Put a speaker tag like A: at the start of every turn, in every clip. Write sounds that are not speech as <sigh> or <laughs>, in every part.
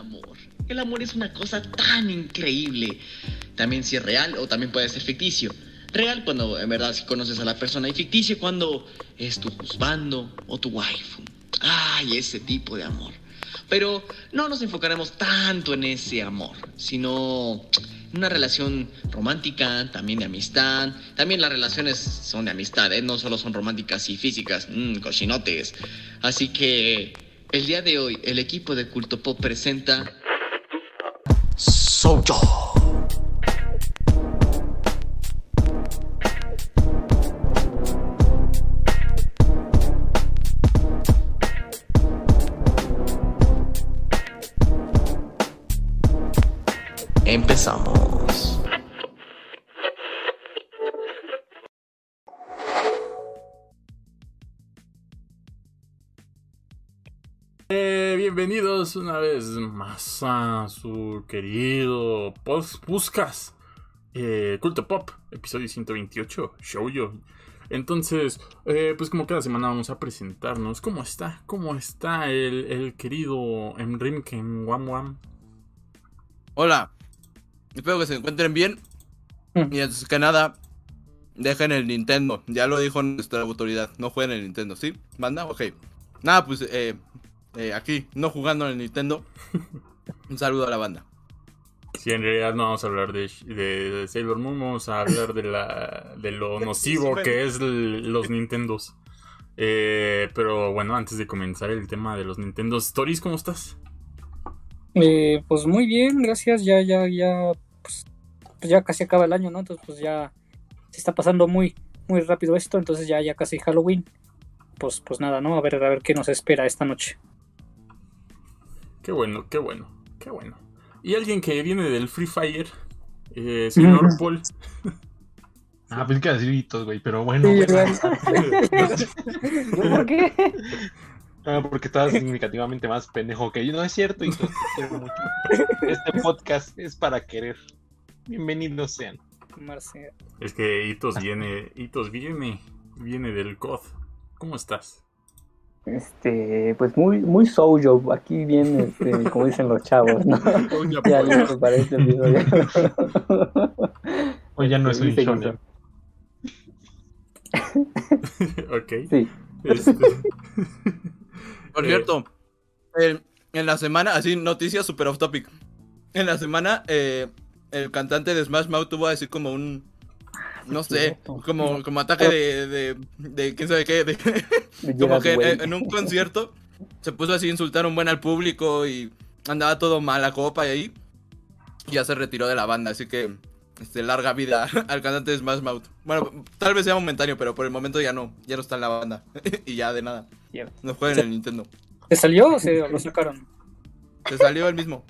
A: amor. El amor es una cosa tan increíble. También si es real o también puede ser ficticio. Real cuando en verdad si conoces a la persona y ficticio cuando es tu husbando o tu waifu. Ay, ese tipo de amor. Pero no nos enfocaremos tanto en ese amor, sino en una relación romántica, también de amistad. También las relaciones son de amistad, ¿eh? no solo son románticas y físicas, mmm, cochinotes. Así que el día de hoy el equipo de Culto Pop presenta... Soy yo. Empezamos.
B: Bienvenidos una vez más a su querido Puscas eh, Culto Pop, episodio 128, Show Yo. Entonces, eh, pues como cada semana vamos a presentarnos. ¿Cómo está? ¿Cómo está el, el querido Emrimken Wam Wam?
C: Hola, espero que se encuentren bien.
D: Mm.
C: Y antes que nada, dejen el Nintendo. Ya lo dijo nuestra autoridad. No jueguen el Nintendo, ¿sí? ¿Manda? Ok. Nada, pues eh, eh, aquí, no jugando en el Nintendo. Un saludo a la banda.
B: Si en realidad no vamos a hablar de, de- de Sailor Moon, vamos a hablar de, la, de lo nocivo que es el- los Nintendos. Eh, pero bueno, antes de comenzar el tema de los Nintendo Stories, ¿cómo estás?
D: Eh, pues muy bien, gracias. Ya, ya, ya, pues, pues ya casi acaba el año, ¿no? Entonces, pues ya se está pasando muy, muy rápido esto. Entonces ya, ya casi Halloween. Pues, pues nada, ¿no? A ver, a ver qué nos espera esta noche.
B: Qué bueno, qué bueno, qué bueno. Y alguien que viene del Free Fire, eh, señor. Paul. <laughs>
E: Ah, pensé que iba a decir hitos, güey, pero bueno.
D: Sí. <laughs> <laughs> ¿Por qué?
E: Ah, porque estabas significativamente más pendejo que yo. No es cierto, hitos, te quiero mucho. Este podcast es para querer. Bienvenidos sean.
D: Marce,
B: Es que Hitos viene, Hitos viene, viene del COD. ¿Cómo estás?
F: Este, pues muy, muy soul aquí bien, este, como dicen los chavos, ¿no? Ya listo para este episodio.
E: Hoy ya no es un shonen. <laughs>
B: ok.
F: Sí,
B: Este, <laughs>
C: Por cierto, el- en la semana, así, noticias super off topic. En la semana, eh, el cantante de Smash Mouth tuvo así como un. No sé, como, como ataque de, de, de quién sabe qué, de,
F: de <laughs>
C: Como que en, un concierto se puso así a insultar un buen al público y andaba todo mal a copa y ahí ya se retiró de la banda, así que este, larga vida <laughs> al cantante de Smash Mouth. Bueno, tal vez sea momentáneo, pero por el momento ya no, ya no está en la banda <laughs> y ya de nada. No juega en el Nintendo.
D: ¿Se salió o se lo sacaron?
C: Se salió el mismo.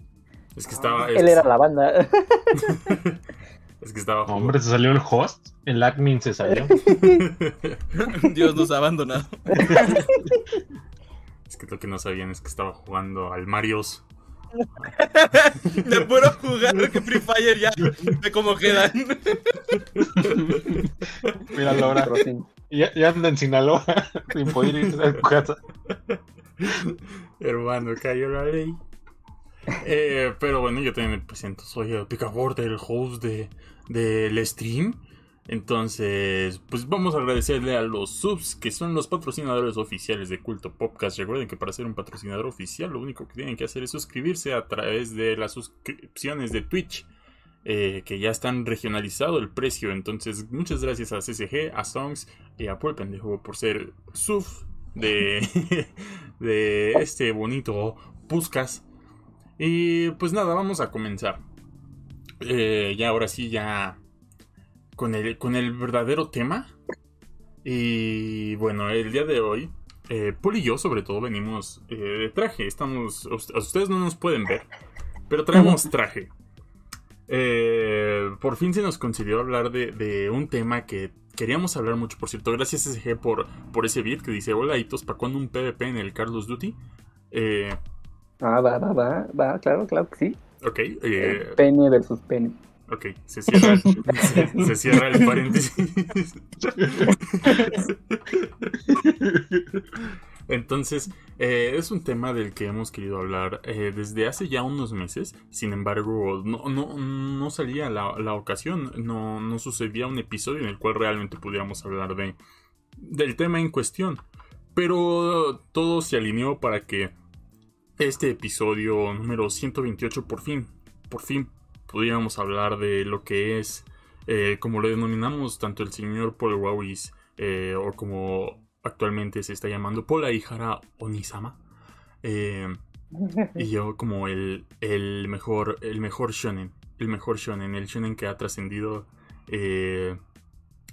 B: es que estaba.
F: Él era la banda.
B: Es que estaba.
E: No, hombre, se salió el host. El admin se salió. <laughs>
C: Dios nos ha abandonado. <laughs>
B: Es que lo que no sabían es que estaba jugando al Marios.
C: De puro jugar que Free Fire ya de cómo quedan.
E: Míralo ahora.
F: Rocín.
E: Ya, ya anda en Sinaloa <laughs> sin poder ir a su casa.
B: Hermano, cayó la ley. Eh, pero bueno, yo también me presento. Soy el Picabord, el host de, del stream. Entonces, pues vamos a agradecerle a los subs que son los patrocinadores oficiales de Culto Podcast. Recuerden que para ser un patrocinador oficial, lo único que tienen que hacer es suscribirse a través de las suscripciones de Twitch. eh, que ya están regionalizado el precio. Entonces, muchas gracias a CCG, a Songs y a Paul Pendejo por ser sub de, <laughs> de este bonito Puscas. Y pues nada, vamos a comenzar. Eh, ya ahora sí, ya con el, con el verdadero tema. Y bueno, el día de hoy, eh, Paul y yo sobre todo venimos eh, de traje. Estamos, a ustedes no nos pueden ver, pero traemos traje. Eh, por fin se nos concedió hablar de, de un tema que queríamos hablar mucho, por cierto. Gracias SG por, por ese beat que dice, hola Hitos, ¿para cuándo un PvP en el Carlos Duty?
F: Ah, va, va, va, va, claro, claro que sí.
B: Ok, eh,
F: Pene versus pene.
B: ok, se cierra, se cierra el paréntesis. Entonces, eh, es un tema del que hemos querido hablar eh, desde hace ya unos meses. Sin embargo, no, no, no salía la, la ocasión, no, no sucedía un episodio en el cual realmente pudiéramos hablar de, del tema en cuestión. Pero todo se alineó para que este episodio número 128 por fin, por fin pudiéramos hablar de lo que es, eh, como lo denominamos tanto el señor Paul Wawis eh, o como actualmente se está llamando Pola Ihara Onisama. Eh, y yo como el, el, mejor el mejor shonen, el mejor shonen, el shonen que ha trascendido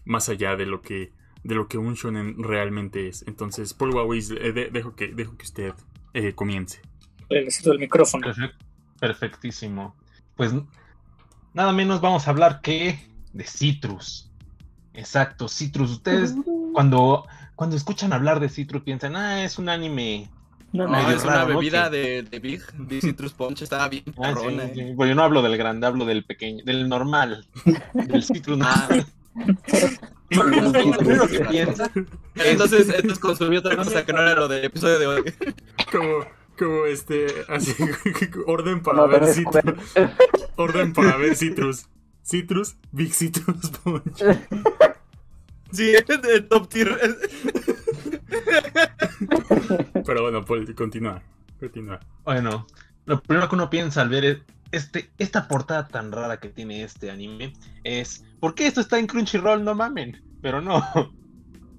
B: más allá de lo que de lo que un shonen realmente es. Entonces, Paul Wawis, dejo que dejo que usted comience.
D: Necesito el micrófono.
E: Perfectísimo. Pues nada menos vamos a hablar que de Citrus. Exacto, Citrus. Ustedes cuando, cuando escuchan hablar de Citrus piensan, ah, es un anime.
C: No, no, es una bebida de, de, Big, de Citrus Punch, estaba bien.
E: Ah, sí, Pues yo no hablo del grande, hablo del pequeño, del normal, del Citrus. Ah. <laughs>
C: que piensa. Entonces, entonces consumí otra cosa que no era lo del episodio de hoy.
B: Como, como este, así, <laughs> <laughs> orden para ver Citrus. <laughs> Orden para ver Citrus. Citrus, Big Citrus Punch.
C: Sí, es de top tier.
B: Pero bueno, pues continúa. Continúa.
E: Bueno, lo primero que uno piensa al ver este, esta portada tan rara que tiene este anime es: ¿por qué esto está en Crunchyroll? No mamen. Pero no.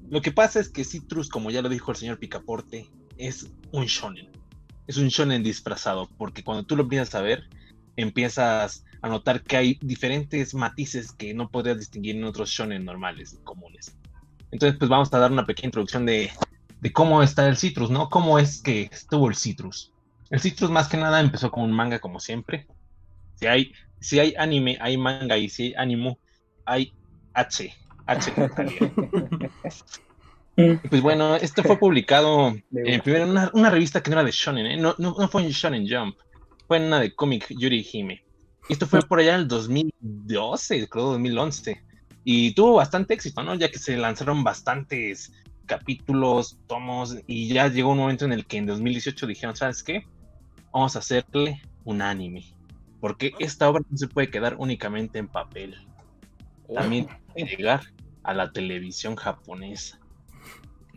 E: Lo que pasa es que Citrus, como ya lo dijo el señor Picaporte, es un shonen es un shonen disfrazado, porque cuando tú lo empiezas a ver, empiezas a notar que hay diferentes matices que no podrías distinguir en otros shonen normales, comunes. Entonces, pues vamos a dar una pequeña introducción de, cómo está el Citrus, ¿no? ¿Cómo es que estuvo el Citrus? El Citrus más que nada empezó como un manga como siempre. Si hay, si hay anime, hay manga y si hay anime, hay H. H. <laughs> Pues bueno, esto fue <laughs> publicado eh, primero en una, revista que no era de Shonen, ¿eh? no, no, fue en Shonen Jump, fue en una de cómic Yuri Hime. esto fue por allá en el 2012, creo 2011. Y tuvo bastante éxito, ¿no? Ya que se lanzaron bastantes capítulos, tomos, y ya llegó un momento en el que en 2018 dijeron, ¿sabes qué? Vamos a hacerle un anime. Porque esta obra no se puede quedar únicamente en papel. También tiene que llegar a la televisión japonesa.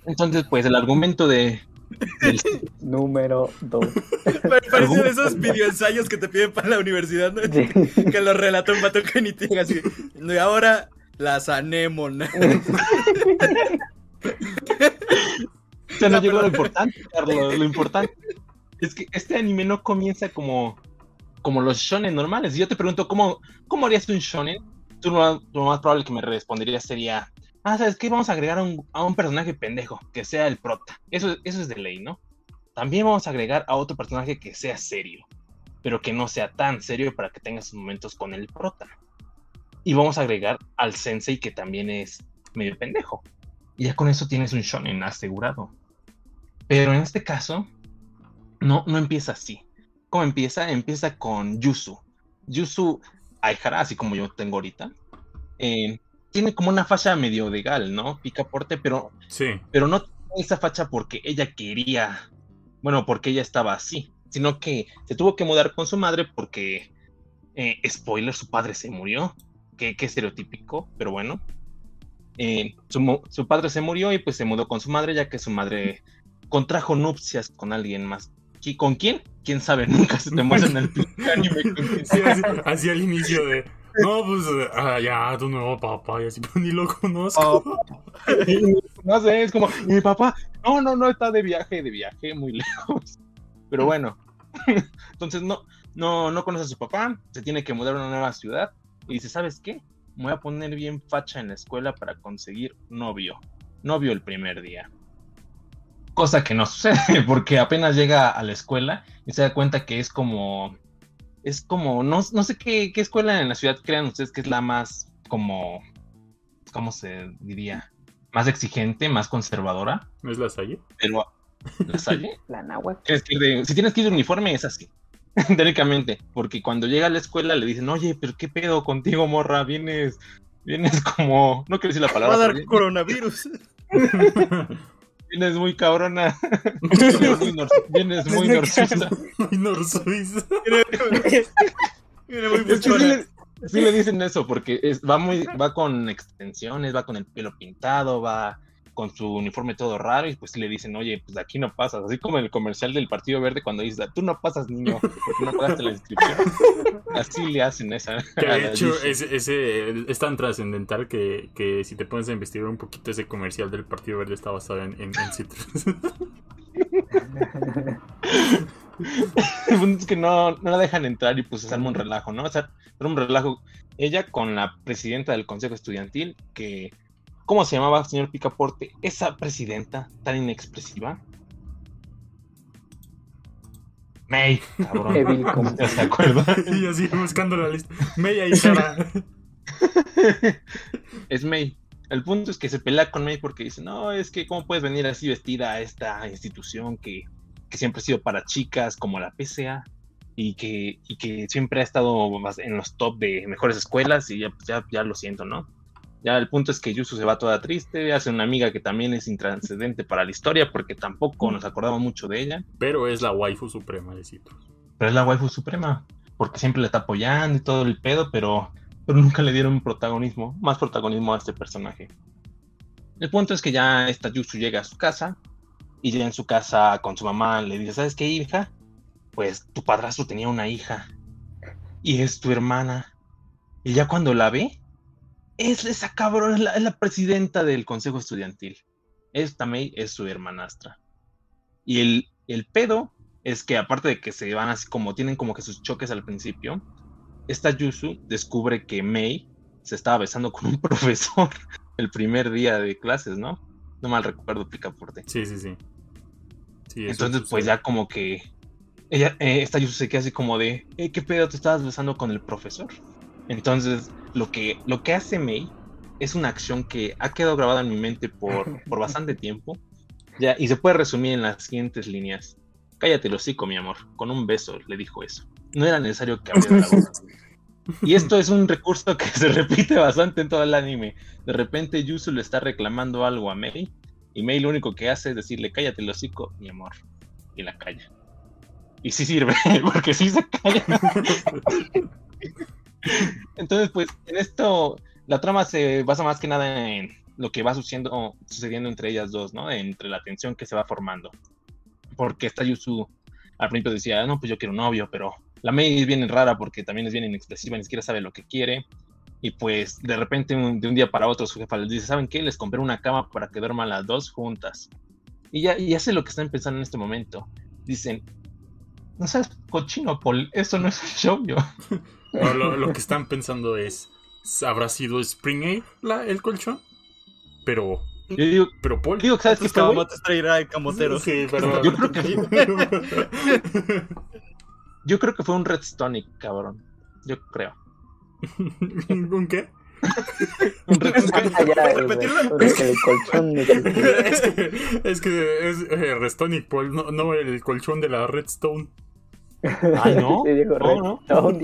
E: Entonces, pues el argumento de. <laughs>
F: Número 2.
C: Parecen esos videoensayos que te piden para la universidad, ¿no? que lo relata un vato que así. Y ahora las anémonas. <laughs>
E: Se nos llegó lo importante, Carlos. Lo importante es que este anime no comienza como, como los shonen normales. Y yo te pregunto, ¿cómo, cómo harías un shonen? Tú lo, lo más probable que me responderías sería ah, ¿sabes qué? Vamos a agregar a un, personaje pendejo, que sea el prota. Eso, eso es de ley, ¿no? También vamos a agregar a otro personaje que sea serio, pero que no sea tan serio para que tenga sus momentos con el prota. Y vamos a agregar al sensei que también es medio pendejo. Y ya con eso tienes un shonen asegurado. Pero en este caso, no, no empieza así. ¿Cómo empieza? Empieza con Yusu. Yusu Aihara, así como yo tengo ahorita. Eh, tiene como una facha medio legal, ¿no? Picaporte, pero,
B: sí.
E: pero no tiene esa facha porque ella quería, bueno, porque ella estaba así, sino que se tuvo que mudar con su madre porque, eh, spoiler, su padre se murió, que, estereotípico, pero bueno. Eh, su, padre se murió y pues se mudó con su madre ya que su madre contrajo nupcias con alguien más. ¿Y con quién? ¿Quién sabe? <laughs> Nunca se te muestra en el anime. <laughs>
B: Sí, así al inicio de no, pues ah, ya, tu nuevo papá, y así, pues, ni lo conozco. <laughs>
E: no sé, es como, mi papá, no, no, no, está de viaje, de viaje, muy <laughs> lejos. Pero bueno, <laughs> entonces no, no, no conoce a su papá, se tiene que mudar a una nueva ciudad y dice, ¿sabes qué? Me voy a poner bien facha en la escuela para conseguir novio. Novio el primer día. Cosa que no sucede, porque apenas llega a la escuela y se da cuenta que es como es como, no, no sé qué, escuela en la ciudad crean ustedes que es la más como, ¿cómo se diría? Más exigente, más conservadora.
B: ¿No es la Salle?
E: Pero, ¿la Salle? <laughs>
F: la Náhuatl.
E: si tienes que ir de uniforme es así, <laughs> teóricamente, porque cuando llega a la escuela le dicen, oye, pero ¿qué pedo contigo, morra? Vienes, vienes como, no quiero decir la palabra.
C: Va a dar coronavirus. <laughs>
E: Vienes muy cabrona. <laughs> Vienes muy, norsuiza.
B: Muy norsuiza.
C: Viene muy
E: que sí le, sí le dicen eso, porque es- va muy, va con extensiones, va con el pelo pintado, va con su uniforme todo raro, y pues le dicen, oye, pues aquí no pasas, así como en el comercial del Partido Verde cuando dice, tú no pasas, niño, porque no pagaste la inscripción. <laughs> Así le hacen esa.
B: Que de hecho ese es tan trascendental que, que si te pones a investigar un poquito ese comercial del Partido Verde está basado en, en, en Citrus.
E: El punto es que no, no la dejan entrar y pues se arma un relajo, ¿no? O sea, era un relajo. Ella con la presidenta del consejo estudiantil, que, ¿cómo se llamaba, señor Picaporte? Esa presidenta tan inexpresiva. May, cabrón.
F: Evil como-
E: ¿Ya se acuerda? <laughs>
B: y así buscando la lista. Meya y Sara.
E: es May. El punto es que se pelea con May porque dice, no, es que cómo puedes venir así vestida a esta institución que, que siempre ha sido para chicas como la PCA y que, y que siempre ha estado en los top de mejores escuelas y ya, ya, ya lo siento, ¿no? Ya el punto es que Yusu se va toda triste, hace una amiga que también es intranscendente para la historia porque tampoco nos acordamos mucho de ella,
B: Pero es la waifu suprema de Citrus.
E: pero es la waifu suprema porque siempre le está apoyando y todo el pedo, pero, pero nunca le dieron protagonismo, más protagonismo a este personaje. El punto es que ya esta Yusu llega a su casa y ya en su casa con su mamá le dice, ¿sabes qué, hija? Pues tu padrastro tenía una hija y es tu hermana. Y ya cuando la ve, es esa cabrón, es la, es la presidenta del consejo estudiantil. Esta May es su hermanastra. Y el, el pedo es que aparte de que se van así como tienen como que sus choques al principio, esta Yusu descubre que May se estaba besando con un <laughs> profesor el primer día de clases, ¿no? No mal recuerdo, Picaporte.
B: Sí, sí, sí. Sí,
E: Entonces, pues ya como que ella, eh, esta Yusu se queda así como de, "Eh, ¿qué pedo te estabas besando con el profesor? Entonces, lo que, lo que hace May es una acción que ha quedado grabada en mi mente por, <laughs> por bastante tiempo. Ya, y se puede resumir en las siguientes líneas. Cállate el hocico, mi amor. Con un beso le dijo eso. No era necesario que abriera la boca. <laughs> Y esto es un recurso que <laughs> se repite bastante en todo el anime. De repente Yusu le está reclamando algo a Mei y Mei lo único que hace es decirle cállate el hocico, mi amor. Y la calla. Y sí sirve, porque sí se calla. Entonces, pues, en esto, la trama se basa más que nada en lo que va sucediendo, entre ellas dos, ¿no? Entre la tensión que se va formando. Porque esta Yusu al principio decía, no, pues yo quiero un novio, pero la Mei es bien rara porque también es bien inexpresiva, ni siquiera sabe lo que quiere. Y pues de repente, un- de un día para otro, su jefa les dice, ¿saben qué? Les compré una cama para que duerman las dos juntas. Y ya, y hace lo que están pensando en este momento. Dicen, no seas cochino, Paul, eso no es un show, <laughs>
B: lo, lo que están pensando es, ¿habrá sido Spring Air la, el colchón? Pero,
E: Yo digo,
B: pero Paul.
E: digo, ¿sabes qué
C: traerá el camotero.
B: Sí, pero...
E: Yo creo que <laughs> Yo creo que fue un Red Stonic, cabrón. Yo creo. <laughs>
B: ¿Un qué?
E: Un Red Stonic.
F: Ah, ya, güey, porque el colchón <laughs>
B: es que es, que es eh, Restonic Paul, no, no el colchón de la Redstone.
E: Ay, no.
F: Sí, dijo
E: No, no. <laughs>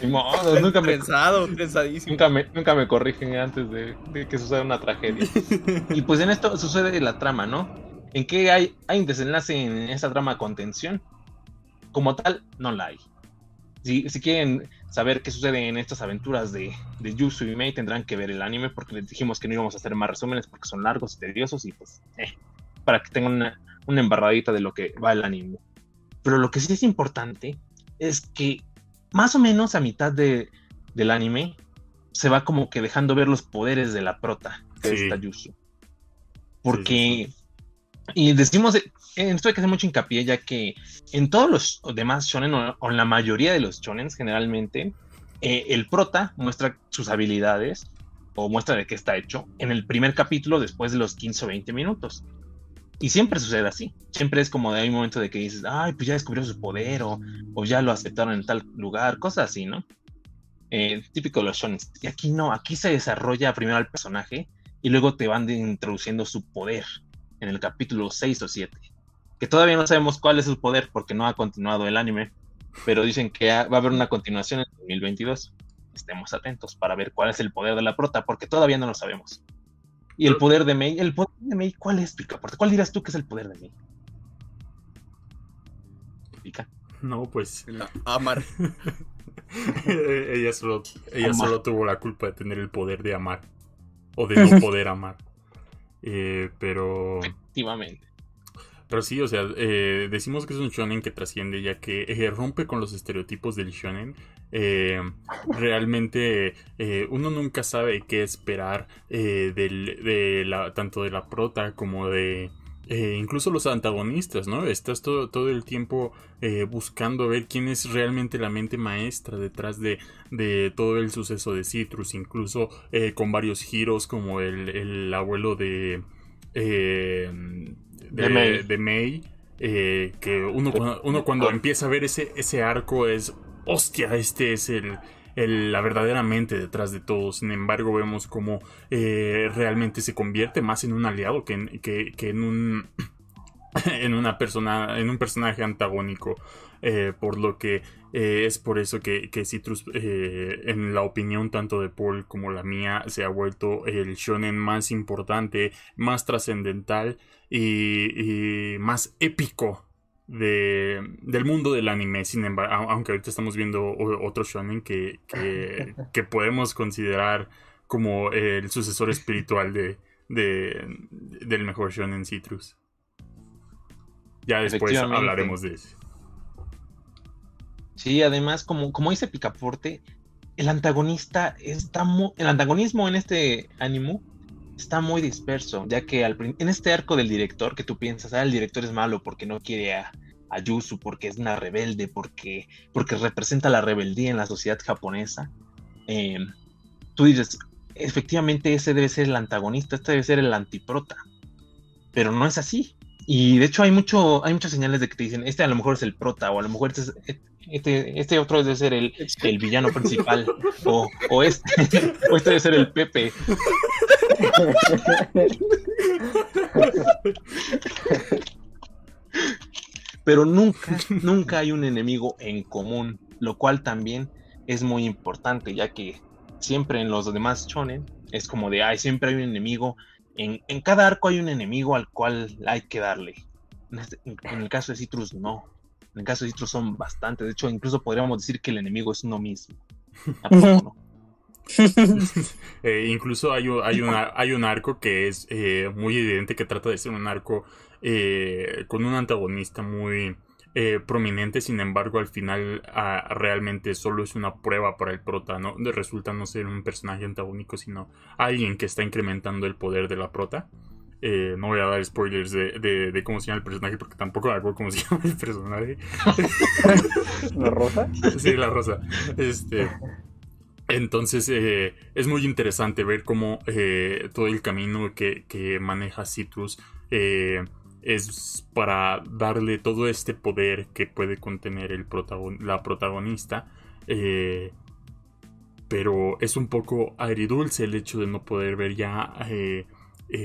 E: Ni modo, nunca me,
C: Pensado, pensadísimo.
E: nunca me, nunca me corrigen antes de, de que suceda una tragedia. <laughs> Y pues en esto sucede la trama, ¿no? ¿En qué hay, hay un desenlace en esta trama con tensión? Como tal, no la hay. Si, si quieren saber qué sucede en estas aventuras de, de Yusu y Mei, tendrán que ver el anime porque les dijimos que no íbamos a hacer más resúmenes porque son largos y tediosos y pues, eh, para que tengan una, una embarradita de lo que va el anime. Pero lo que sí es importante es que más o menos a mitad de, del anime se va como que dejando ver los poderes de la prota de
B: Sí.
E: esta Yusu. Porque, y decimos, eh, en esto hay que hacer mucho hincapié, ya que en todos los demás shonen, o, o en la mayoría de los shonen generalmente, eh, el prota muestra sus habilidades o muestra de qué está hecho en el primer capítulo después de los 15 o 20 minutos. Y siempre sucede así. Siempre es como de hay un momento de que dices, ay, pues ya descubrió su poder o, o ya lo aceptaron en tal lugar, cosas así, ¿no? Eh, típico de los shonen. Y aquí no, aquí se desarrolla primero al personaje y luego te van introduciendo su poder en el capítulo 6 o 7. Que todavía no sabemos cuál es su poder porque no ha continuado el anime, pero dicen que va a haber una continuación en 2022. Estemos atentos para ver cuál es el poder de la prota porque todavía no lo sabemos. Y el poder de Mei, el poder de Mei, ¿cuál es, Picaporte? ¿Cuál dirás tú que es el poder de Mei?
B: Pica. No, pues.
C: Amar. <laughs>
B: ella solo, ella solo tuvo la culpa de tener el poder de amar. O de no <laughs> poder amar. Eh, pero.
E: Efectivamente.
B: Pero sí, o sea, eh, decimos que es un shonen que trasciende, ya que eh, rompe con los estereotipos del shonen. Eh, realmente uno nunca sabe qué esperar de la, tanto de la prota como de incluso los antagonistas, ¿no? Estás todo, todo el tiempo buscando ver quién es realmente la mente maestra detrás de, de todo el suceso de Citrus, incluso con varios giros como el, el abuelo de de, May. Eh, que uno, uno cuando empieza a ver ese, ese arco es, hostia, este es el, la verdadera mente detrás de todo. Sin embargo, vemos cómo eh, realmente se convierte más en un aliado que en, que, en un <clears throat> en una persona en un personaje antagónico eh, por lo que es por eso que, que Citrus en la opinión tanto de Paul como la mía se ha vuelto el shonen más importante más trascendental y, más épico de, del mundo del anime. Sin embargo, aunque ahorita estamos viendo otro shonen que, <laughs> que, podemos considerar como el sucesor espiritual de, de, del mejor shonen Citrus. Ya después hablaremos de eso.
E: Sí, además, como, como dice Picaporte, el antagonista está muy, el antagonismo en este anime está muy disperso, ya que al, en este arco del director, que tú piensas, ah, el director es malo porque no quiere a, a Yusu, porque es una rebelde, porque, porque representa la rebeldía en la sociedad japonesa, em, tú dices, efectivamente ese debe ser el antagonista, este debe ser el antiprota, pero no es así. Y de hecho hay, mucho, hay muchas señales de que te dicen, este a lo mejor es el prota, o a lo mejor este, este, este otro debe ser el, el villano principal, o, o, este, <laughs> o este debe ser el Pepe. Pero nunca, nunca hay un enemigo en común, lo cual también es muy importante, ya que siempre en los demás shonen es como de, ay, siempre hay un enemigo, en, cada arco hay un enemigo al cual hay que darle. En, este, el caso de Citrus no, en el caso de Citrus son bastantes, de hecho incluso podríamos decir que el enemigo es uno mismo. no? <laughs>
B: Eh, incluso hay un, hay, hay un arco que es eh, muy evidente que trata de ser un arco eh, con un antagonista muy prominente, sin embargo al final ah, realmente solo es una prueba para el prota, ¿no? resulta no ser un personaje antagónico, sino alguien que está incrementando el poder de la prota. no voy a dar spoilers de, cómo se llama el personaje porque tampoco me cómo se <laughs> llama el personaje.
F: ¿La rosa?
B: Sí, la rosa. Este. Entonces eh, es muy interesante ver cómo eh, todo el camino que, maneja Citrus eh, es para darle todo este poder que puede contener el la protagonista. pero es un poco agridulce el hecho de no poder ver ya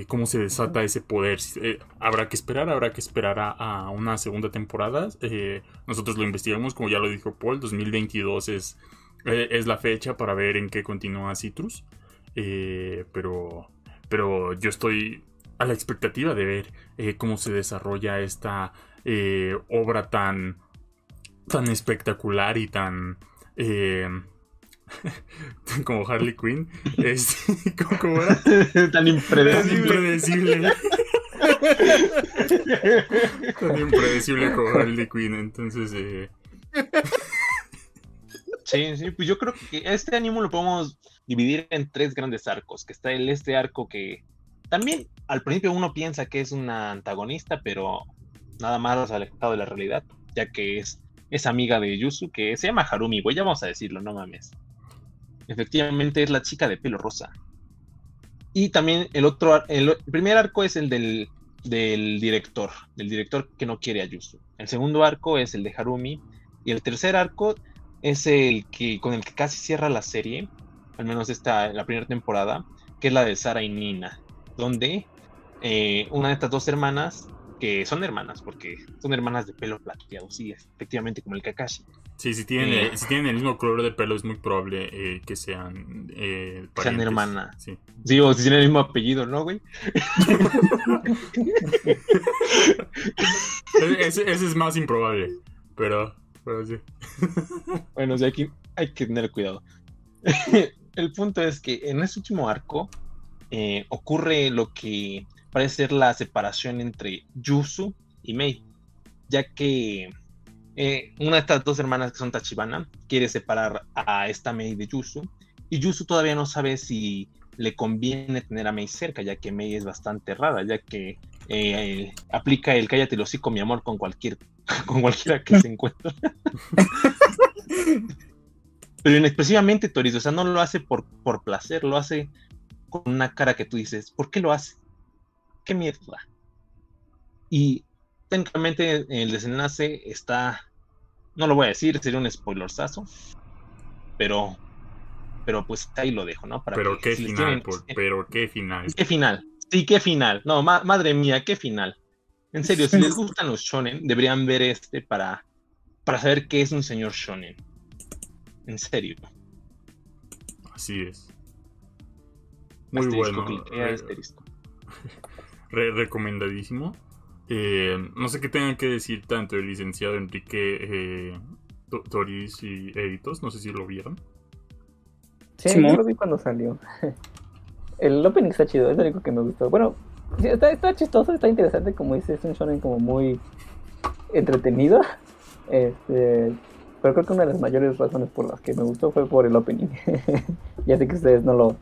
B: cómo se desata ese poder. habrá que esperar, habrá que esperar a, a una segunda temporada. nosotros lo investigamos, como ya lo dijo Paul, 2022 es eh, es la fecha para ver en qué continúa Citrus. Eh, pero, pero yo estoy a la expectativa de ver eh, cómo se desarrolla esta obra tan, tan espectacular y tan... <laughs> como Harley Quinn. Es, <laughs> ¿cómo, era? <laughs>
E: Tan
B: impredecible. Tan impredecible como Harley Quinn. Entonces...
E: Sí, sí, pues yo creo que este anime lo podemos dividir en tres grandes arcos, que está el este arco que también al principio uno piensa que es una antagonista, pero nada más alejado de la realidad, ya que es, es amiga de Yusu, que se llama Harumi, güey, ya vamos a decirlo, no mames. Efectivamente es la chica de pelo rosa. Y también el otro, el, primer arco es el del, del director, del director que no quiere a Yusu. El segundo arco es el de Harumi. Y el tercer arco es el que con el que casi cierra la serie, al menos esta la primera temporada, que es la de Sara y Nina, donde eh, una de estas dos hermanas, que son hermanas, porque son hermanas de pelo plateado, sí, efectivamente como el Kakashi.
B: Sí, si tienen,
E: Eh.
B: si tienen el mismo color de pelo es muy probable eh, que sean eh,
E: Sean hermanas.
B: Sí.
E: Sí, o si tienen el mismo apellido, ¿no, güey? <laughs>
B: Ese, ese es más improbable, pero, pero sí. <laughs>
E: Bueno, sea, aquí hay que tener cuidado. <laughs> el punto es que en este último arco eh, ocurre lo que parece ser la separación entre Yusu y Mei, ya que eh, una de estas dos hermanas que son Tachibana quiere separar a esta Mei de Yusu y Yusu todavía no sabe si le conviene tener a Mei cerca, ya que Mei es bastante rara, ya que eh, aplica el cállate el hocico, mi amor, con cualquier <laughs> con cualquiera que se encuentre. Pero inexpresivamente, Toriz, o sea, no lo hace por, por placer, lo hace con una cara que tú dices, ¿por qué lo hace? ¿Qué mierda? Y técnicamente el desenlace está, no lo voy a decir, sería un spoilersazo, pero, pero pues ahí lo dejo, ¿no? Para
B: Pero
E: que
B: qué
E: si
B: final,
E: tienen-
B: por- pero qué final.
E: ¿Qué final? Sí, qué final. No, ma- madre mía, qué final. En serio, si les gustan los shonen, deberían ver este para, para saber qué es un señor shonen. En serio.
B: Así es. Muy
E: Asterisco,
B: bueno.
E: cliquea
B: re-
E: asterisco. <laughs>
B: re- recomendadísimo. Eh, no sé qué tengan que decir tanto el licenciado Enrique eh, To- Toris y Editos. No sé si lo vieron.
F: Sí, yo lo vi cuando salió. <laughs> El opening está chido, es lo único que me gustó. Bueno, está chistoso, está interesante, como dices, es un shonen como muy entretenido. <laughs> Este, pero creo que una de las mayores razones por las que me gustó fue por el opening. <laughs> ya sé que ustedes no lo,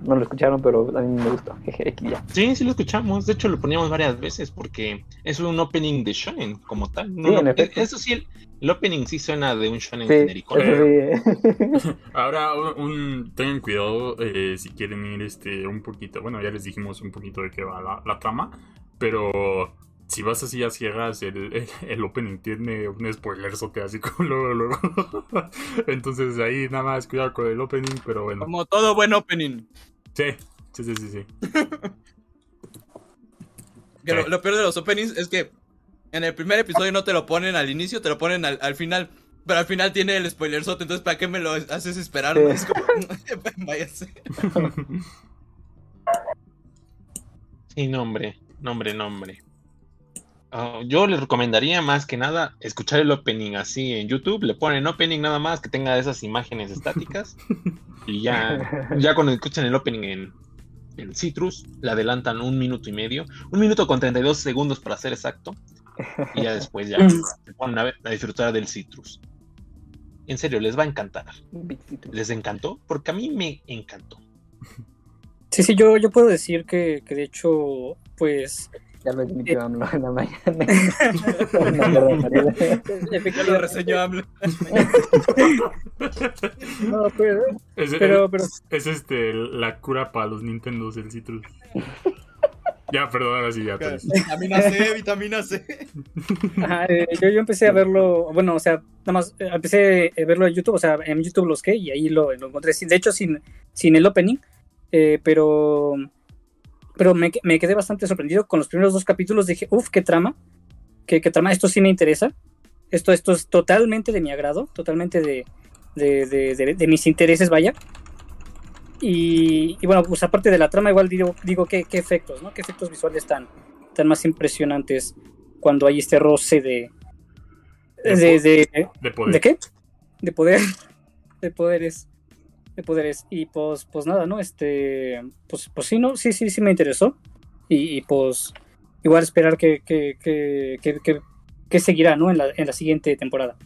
F: no lo escucharon, pero a mí me gustó. <laughs> Jeje, aquí ya.
E: Sí, sí lo escuchamos. De hecho, lo poníamos varias veces porque es un opening de shonen como tal. No,
F: Sí, en
E: no,
F: efecto.
E: eso sí, el, el opening sí suena de un shonen
F: Sí,
E: genérico.
F: eso sí. <laughs>
B: Ahora, un, un- tengan cuidado eh, si quieren ir este un poquito. Bueno, ya les dijimos un poquito de qué va la, la trama, pero si vas así a ciegas, el, el, <laughs> el opening tiene un spoiler que así como luego, luego. <laughs> Entonces ahí nada más cuidado con el opening, pero bueno.
C: Como todo buen opening.
B: Sí, sí, sí, sí. sí.
C: Que lo, peor de los openings es que en el primer episodio no te lo ponen al inicio, te lo ponen al, al final. Pero al final tiene el spoiler entonces ¿para qué me lo haces esperar?
F: Sí. <laughs>
C: Es como, váyase.
E: Sí, nombre, nombre, nombre. Ah, yo les recomendaría más que nada escuchar el opening así en YouTube. Le ponen opening nada más que tenga esas imágenes estáticas. <laughs> y ya, ya cuando escuchan el opening en, en Citrus, le adelantan un minuto y medio. Un minuto con 32 segundos para ser exacto. Y ya después ya se ponen a, ver- a disfrutar del Citrus. En serio, les va a encantar. ¿Les encantó? Porque a mí me encantó.
D: Sí, sí, yo, yo puedo decir que, que de hecho, pues,
F: Ya lo admitió AMLO en la <laughs> mañana.
C: Ya lo reseñó AMLO.
D: no, pero,
B: Es,
D: pero, pero
B: es, es, este la cura para los Nintendos del Citrus. ya, perdón, ahora sí, ya. Toris.
C: Vitamina C, vitamina C.
D: Ajá, eh, yo, yo empecé a verlo, bueno, o sea, nada más eh, empecé a verlo en YouTube, o sea, en YouTube lo busqué y ahí lo, lo encontré, sin, de hecho, sin, sin el opening, eh, pero, pero me, me quedé bastante sorprendido con los primeros dos capítulos, dije, uff, qué trama, qué, qué trama, esto sí me interesa, esto, esto es totalmente de mi agrado, totalmente de, de, de, de- mis intereses, vaya. Y, y bueno, pues aparte de la trama, igual digo, digo qué, qué efectos, ¿no? Qué efectos visuales tan, tan más impresionantes cuando hay este roce de.
B: De
D: de,
B: po-
D: de,
B: De poder.
D: ¿de qué? De poder. <laughs> De poderes. De poderes. Y pues, pues nada, ¿no? Este. Pues, pues sí, ¿no? Sí, sí, sí me interesó. Y, y, pues. Igual esperar que, que, que, que, que- que seguirá, ¿no? En la, en la siguiente temporada.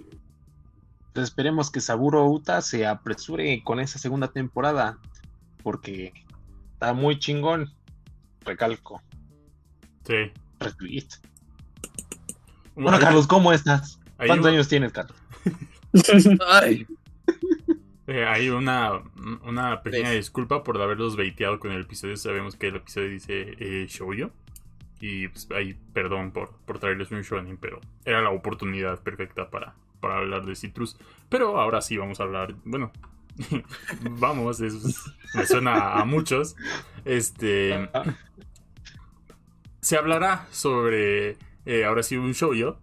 E: Pues esperemos que Saburo Uta se apresure con esa segunda temporada. Porque está muy chingón. Recalco.
B: Sí.
E: Retweet. Bueno, Carlos, ¿cómo estás? ¿Cuántos años tienes, Carlos? <laughs>
C: Ay,
B: eh, hay una, una pequeña disculpa por haberlos baiteado con el episodio. Sabemos que el episodio dice eh, Shoujo. Y pues ahí, perdón por, por traerles un shonen, pero era la oportunidad perfecta para, para hablar de Citrus. Pero ahora sí vamos a hablar, bueno, <laughs> vamos, eso es- me suena a muchos. Este, se hablará sobre, eh, ahora sí, un shoujo.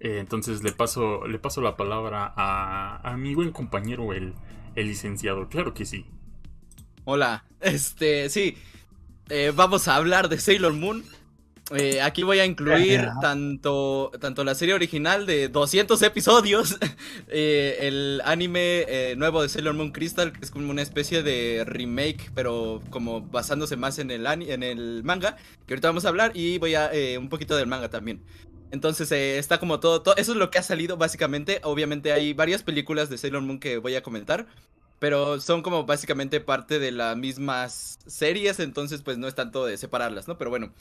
B: Eh, entonces le paso, le paso la palabra a, a mi buen compañero, el, el licenciado. Claro que sí.
C: Hola, este, sí, eh, vamos a hablar de Sailor Moon. Eh, aquí voy a incluir tanto, tanto la serie original de 200 episodios, <laughs> eh, el anime eh, nuevo de Sailor Moon Crystal, que es como una especie de remake, pero como basándose más en el, en el manga, que ahorita vamos a hablar, y voy a eh, un poquito del manga también. Entonces eh, está como todo, todo, eso es lo que ha salido básicamente. Obviamente hay varias películas de Sailor Moon que voy a comentar. Pero son como básicamente parte de las mismas series, entonces pues no es tanto de separarlas, ¿no? Pero bueno.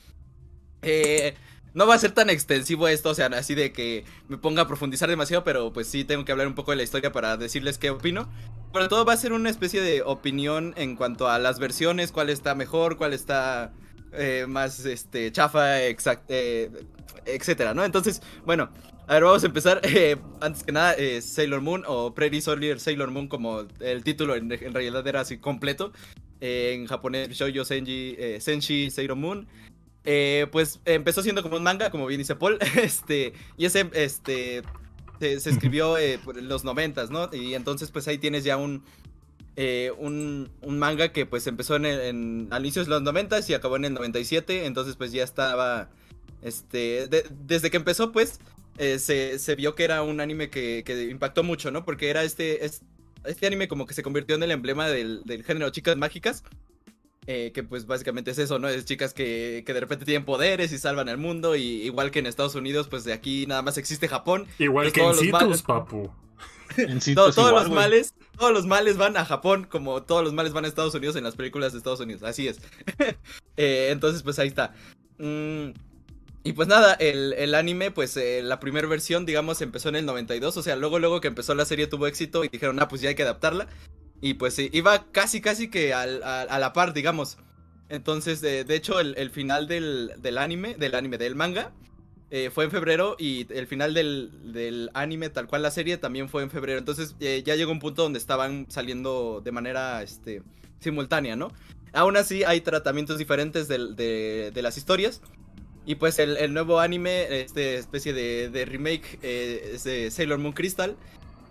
C: Eh, no va a ser tan extensivo esto, o sea, así de que me ponga a profundizar demasiado, pero pues sí tengo que hablar un poco de la historia para decirles qué opino. Pero todo va a ser una especie de opinión en cuanto a las versiones, cuál está mejor, cuál está eh, más este, chafa, exact, eh, etcétera, ¿no? Entonces, bueno, a ver, vamos a empezar. <laughs> Eh, antes que nada, eh, Sailor Moon o Pretty Soldier Sailor Moon, como el título en, en realidad era así completo. Eh, en japonés, Shoujo Senji, Senshi Sailor Moon. Pues empezó siendo como un manga, como bien dice Paul. <laughs> este, y ese este, se, se escribió por los noventas, ¿no? Y entonces, pues ahí tienes ya un. eh, un, un manga que pues empezó en, en a inicios de los 90 y acabó en el 97, entonces pues ya estaba, este, de- desde que empezó pues eh, se, se vio que era un anime que, que impactó mucho, ¿no? Porque era este, es- este anime como que se convirtió en el emblema del, del género chicas mágicas. eh, que pues básicamente es eso, ¿no? Es chicas que, que de repente tienen poderes y salvan al mundo. Y igual que en Estados Unidos, pues de aquí nada más existe Japón.
B: Igual
C: Pues
B: que en Citus, papu.
E: En <laughs>
C: todos
E: igual,
C: los males, todos los males van a Japón, como todos los males van a Estados Unidos en las películas de Estados Unidos. Así es. <laughs> Eh, entonces, pues ahí está. Mm, y pues nada, el, el anime, pues eh, la primera versión, digamos, empezó en el 92. O sea, luego, luego que empezó la serie tuvo éxito y dijeron, ah, pues ya hay que adaptarla. Y pues sí, iba casi, casi que al- a, la par, digamos. Entonces, de, de hecho, el, final del, del anime, del anime, del manga, eh, fue en febrero y el final del, del anime, tal cual la serie, también fue en febrero. Entonces eh, ya llegó un punto donde estaban saliendo de manera este, simultánea, ¿no? Aún así hay tratamientos diferentes de, de las historias. Y pues el, nuevo anime, este especie de, remake, eh, es de Sailor Moon Crystal,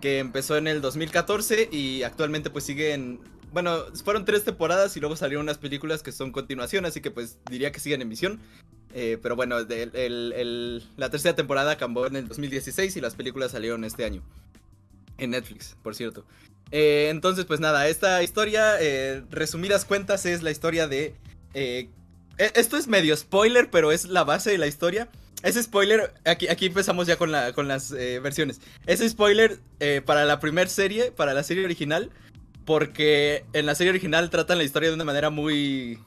C: que empezó en el 2014 y actualmente pues sigue en... Bueno, fueron tres temporadas y luego salieron unas películas que son continuación, así que pues diría que siguen en emisión. Eh, pero bueno, la tercera temporada acabó en el 2016 y las películas salieron este año. En Netflix, por cierto. Eh, entonces, pues nada, esta historia, resumidas cuentas, es la historia de... eh, esto es medio spoiler, pero es la base de la historia. Ese spoiler, aquí, aquí empezamos ya con, la, con las eh, versiones. Ese spoiler eh, para la primera serie, para la serie original, porque en la serie original tratan la historia de una manera muy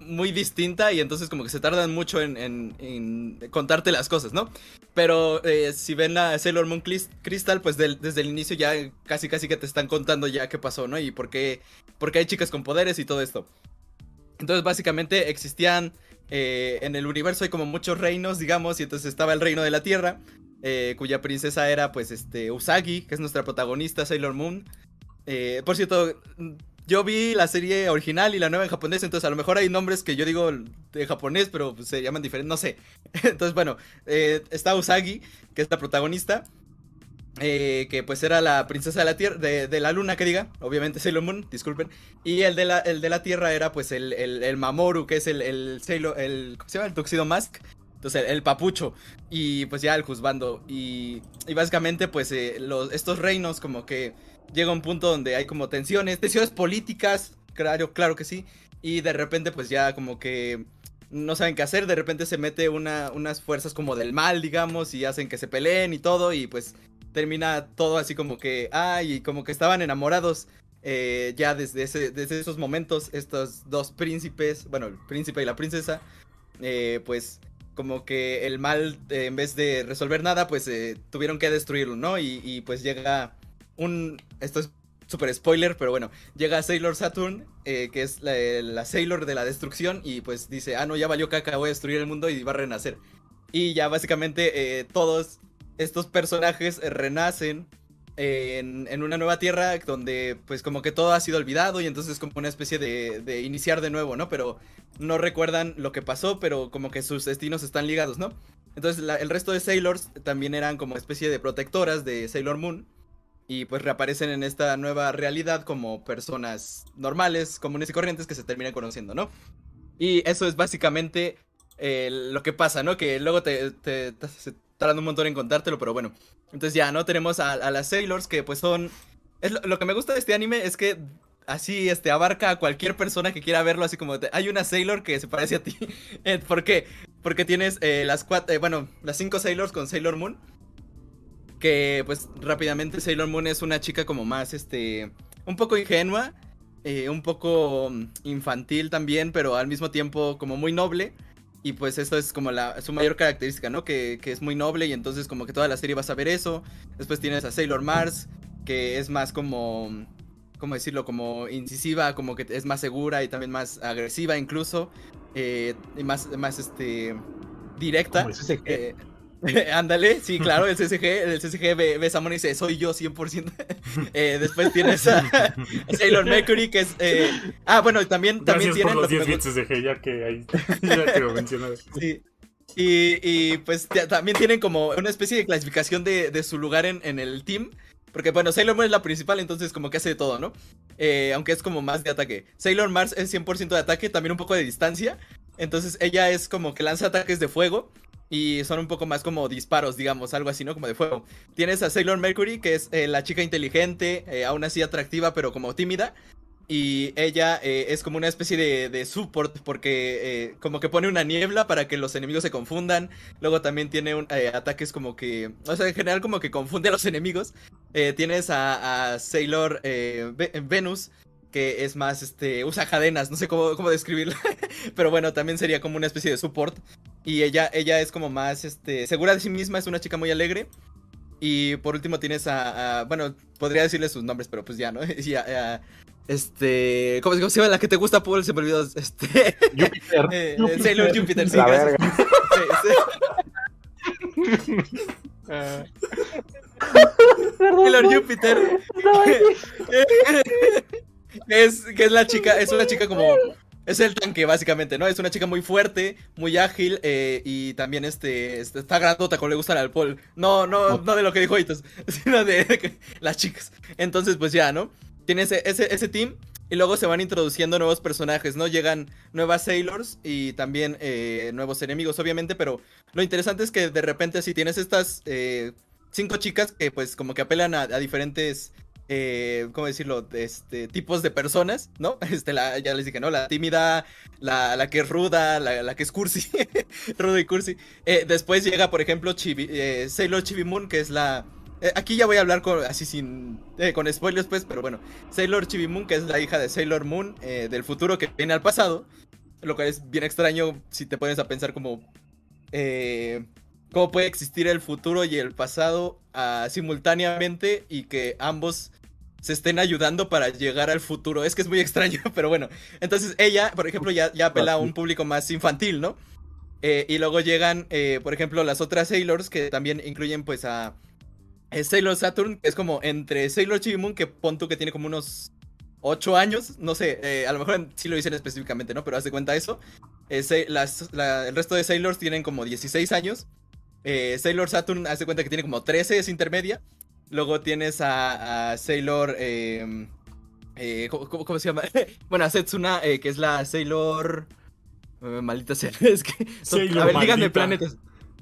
C: muy distinta y entonces como que se tardan mucho en, contarte las cosas, ¿no? Pero si ven la Sailor Moon Crystal, pues del- desde el inicio ya casi casi que te están contando ya qué pasó, ¿no? Y por qué, por qué hay chicas con poderes y todo esto. Entonces básicamente existían eh, en el universo hay como muchos reinos, digamos, y entonces estaba el reino de la Tierra, eh, cuya princesa era pues este Usagi, que es nuestra protagonista Sailor Moon. Eh, por cierto, yo vi la serie original y la nueva en japonés, entonces a lo mejor hay nombres que yo digo de japonés, pero se llaman diferentes, no sé. <laughs> Entonces, bueno, eh, está Usagi, que es la protagonista, eh, que pues era la princesa de la tierra, de, la luna, que diga, obviamente Sailor Moon, disculpen. Y el de la, el de la tierra era pues el, el, Mamoru, que es el, el Sailor, el, ¿cómo se llama? El Tuxedo Mask. Entonces, el, papucho. Y pues ya el juzgando. Y, y básicamente, pues eh, estos reinos como que llega un punto donde hay como tensiones, tensiones políticas, claro, claro que sí. Y de repente, pues ya como que no saben qué hacer. De repente se mete una, unas fuerzas como del mal, digamos, y hacen que se peleen y todo. Y pues termina todo así como que, ay, y como que estaban enamorados. eh, ya desde, desde esos momentos, estos dos príncipes, bueno, el príncipe y la princesa, eh, pues como que el mal, eh, en vez de resolver nada, pues tuvieron que destruirlo, ¿no? Y, y, pues llega un... Esto es súper spoiler, pero bueno, llega Sailor Saturn, que es la, la, Sailor de la destrucción, y pues dice, ah, no, ya valió caca, voy a destruir el mundo y va a renacer. Y ya básicamente todos estos personajes renacen eh, en, en una nueva tierra donde pues como que todo ha sido olvidado y entonces es como una especie de, de iniciar de nuevo, ¿no? Pero no recuerdan lo que pasó, pero como que sus destinos están ligados, ¿no? Entonces el resto de Sailors también eran como especie de protectoras de Sailor Moon. Y pues reaparecen en esta nueva realidad como personas normales, comunes y corrientes que se terminan conociendo, ¿no? Y eso es básicamente eh, lo que pasa, ¿no? Que luego te- se tardan un montón en contártelo, pero bueno. Entonces ya, ¿no? Tenemos a, las Sailors que pues son... Lo, que me gusta de este anime es que así este, abarca a cualquier persona que quiera verlo, así como hay una Sailor que se parece a ti. <laughs> Eh, ¿Por qué? Porque tienes eh, las cuatro, bueno, las cinco Sailors con Sailor Moon. Que pues rápidamente Sailor Moon es una chica como más, este, un poco ingenua, eh, un poco mm, infantil también, pero al mismo tiempo como muy noble. Y pues esto es como la, su mayor característica, ¿no? Que, que es muy noble y entonces como que toda la serie vas a ver eso. Después tienes a Sailor Mars, que es más como, ¿cómo decirlo? Como incisiva, como que es más segura y también más agresiva incluso. eh, y más, más, este, directa. Eh, <laughs> ándale, sí, claro, el CSG, el CSG ve, ve a Samon y dice, soy yo 100%. <laughs> Eh, después tienes <laughs> a, a Sailor Mercury, que es... eh, ah, bueno, también, también
B: Gracias por
C: tienen...
B: los
C: lo que
B: 10
C: me
B: bits de G, ya que ahí ya que lo mencionas.
C: Sí. Y, y, pues ta- también tienen como una especie de clasificación de, de su lugar en, en el team. Porque bueno, Sailor Moon es la principal, entonces como que hace de todo, ¿no? Eh, aunque es como más de ataque. Sailor Mars es 100% de ataque, también un poco de distancia. Entonces ella es como que lanza ataques de fuego. Y son un poco más como disparos, digamos, algo así, ¿no? Como de fuego. Tienes a Sailor Mercury, que es eh, la chica inteligente, eh, aún así atractiva, pero como tímida. Y ella eh, es como una especie de, de support porque como que pone una niebla para que los enemigos se confundan. Luego también tiene un, ataques como que... O sea, en general como que confunde a los enemigos. Tienes a, Sailor Ve- Venus, que es más, este, usa cadenas, no sé cómo, cómo describirla. <laughs> Pero bueno, también sería como una especie de support. Y ella, ella es como más, este, segura de sí misma, es una chica muy alegre. Y por último tienes a, a- bueno, podría decirle sus nombres, pero pues ya, ¿no? <laughs> Y a- a- este, ¿cómo, cómo se llama la que te gusta, Paul? Se me olvidó, este,
E: Júpiter. <laughs>
C: eh,
E: Júpiter.
C: Sailor Jupiter, sí,
F: La
C: gracias.
F: verga.
C: Sí, sí.
F: Perdón,
C: Sailor
F: no,
C: Jupiter
F: no,
C: es que es la chica, es una chica como es el tanque básicamente, ¿no? Es una chica muy fuerte, muy ágil eh, y también este, este, está grandota como le gusta al alcohol. No, no, no de lo que dijo Hitos, <laughs> sino de, <laughs> las chicas. Entonces, pues ya, ¿no? Tiene ese, ese, ese team y luego se van introduciendo nuevos personajes, ¿no? Llegan nuevas Sailors y también eh, nuevos enemigos, obviamente, pero lo interesante es que de repente si tienes estas eh, cinco chicas que pues como que apelan a, a diferentes eh, ¿cómo decirlo? Este, tipos de personas, ¿no? <laughs> Este, la, ya les dije, ¿no? La tímida, la, que es ruda, la, que es cursi, <laughs> ruda y cursi. Eh, después llega, por ejemplo, Chibi, eh, Sailor Chibi Moon, que es la... eh, aquí ya voy a hablar con, así sin... eh, con spoilers, pues, pero bueno. Sailor Chibi Moon, que es la hija de Sailor Moon del futuro que viene al pasado. Lo cual es bien extraño si te pones a pensar como... eh, cómo puede existir el futuro y el pasado ah, simultáneamente y que ambos se estén ayudando para llegar al futuro. Es que es muy <laughs> extraño, pero bueno. Entonces ella, por ejemplo, ya, ya apela a un público más infantil, ¿no? Eh, y luego llegan, eh, por ejemplo, las otras Sailors que también incluyen pues a eh, Sailor Saturn, que es como entre Sailor Chibi Moon, que pon tú que tiene como unos 8 años, no sé, eh, a lo mejor sí lo dicen específicamente, ¿no? Pero haz de cuenta eso. Sa- las- la- el resto de Sailors tienen como 16 años. Eh, Sailor Saturn, haz de cuenta que tiene como 13, es intermedia. Luego tienes a, a Sailor. eh, eh, ¿cómo, se llama? <laughs> bueno, a Setsuna, eh, que es la Sailor. eh, maldita sea. <laughs> Es que.
B: Sailor
C: a ver, díganme
B: maldita.
C: planetas.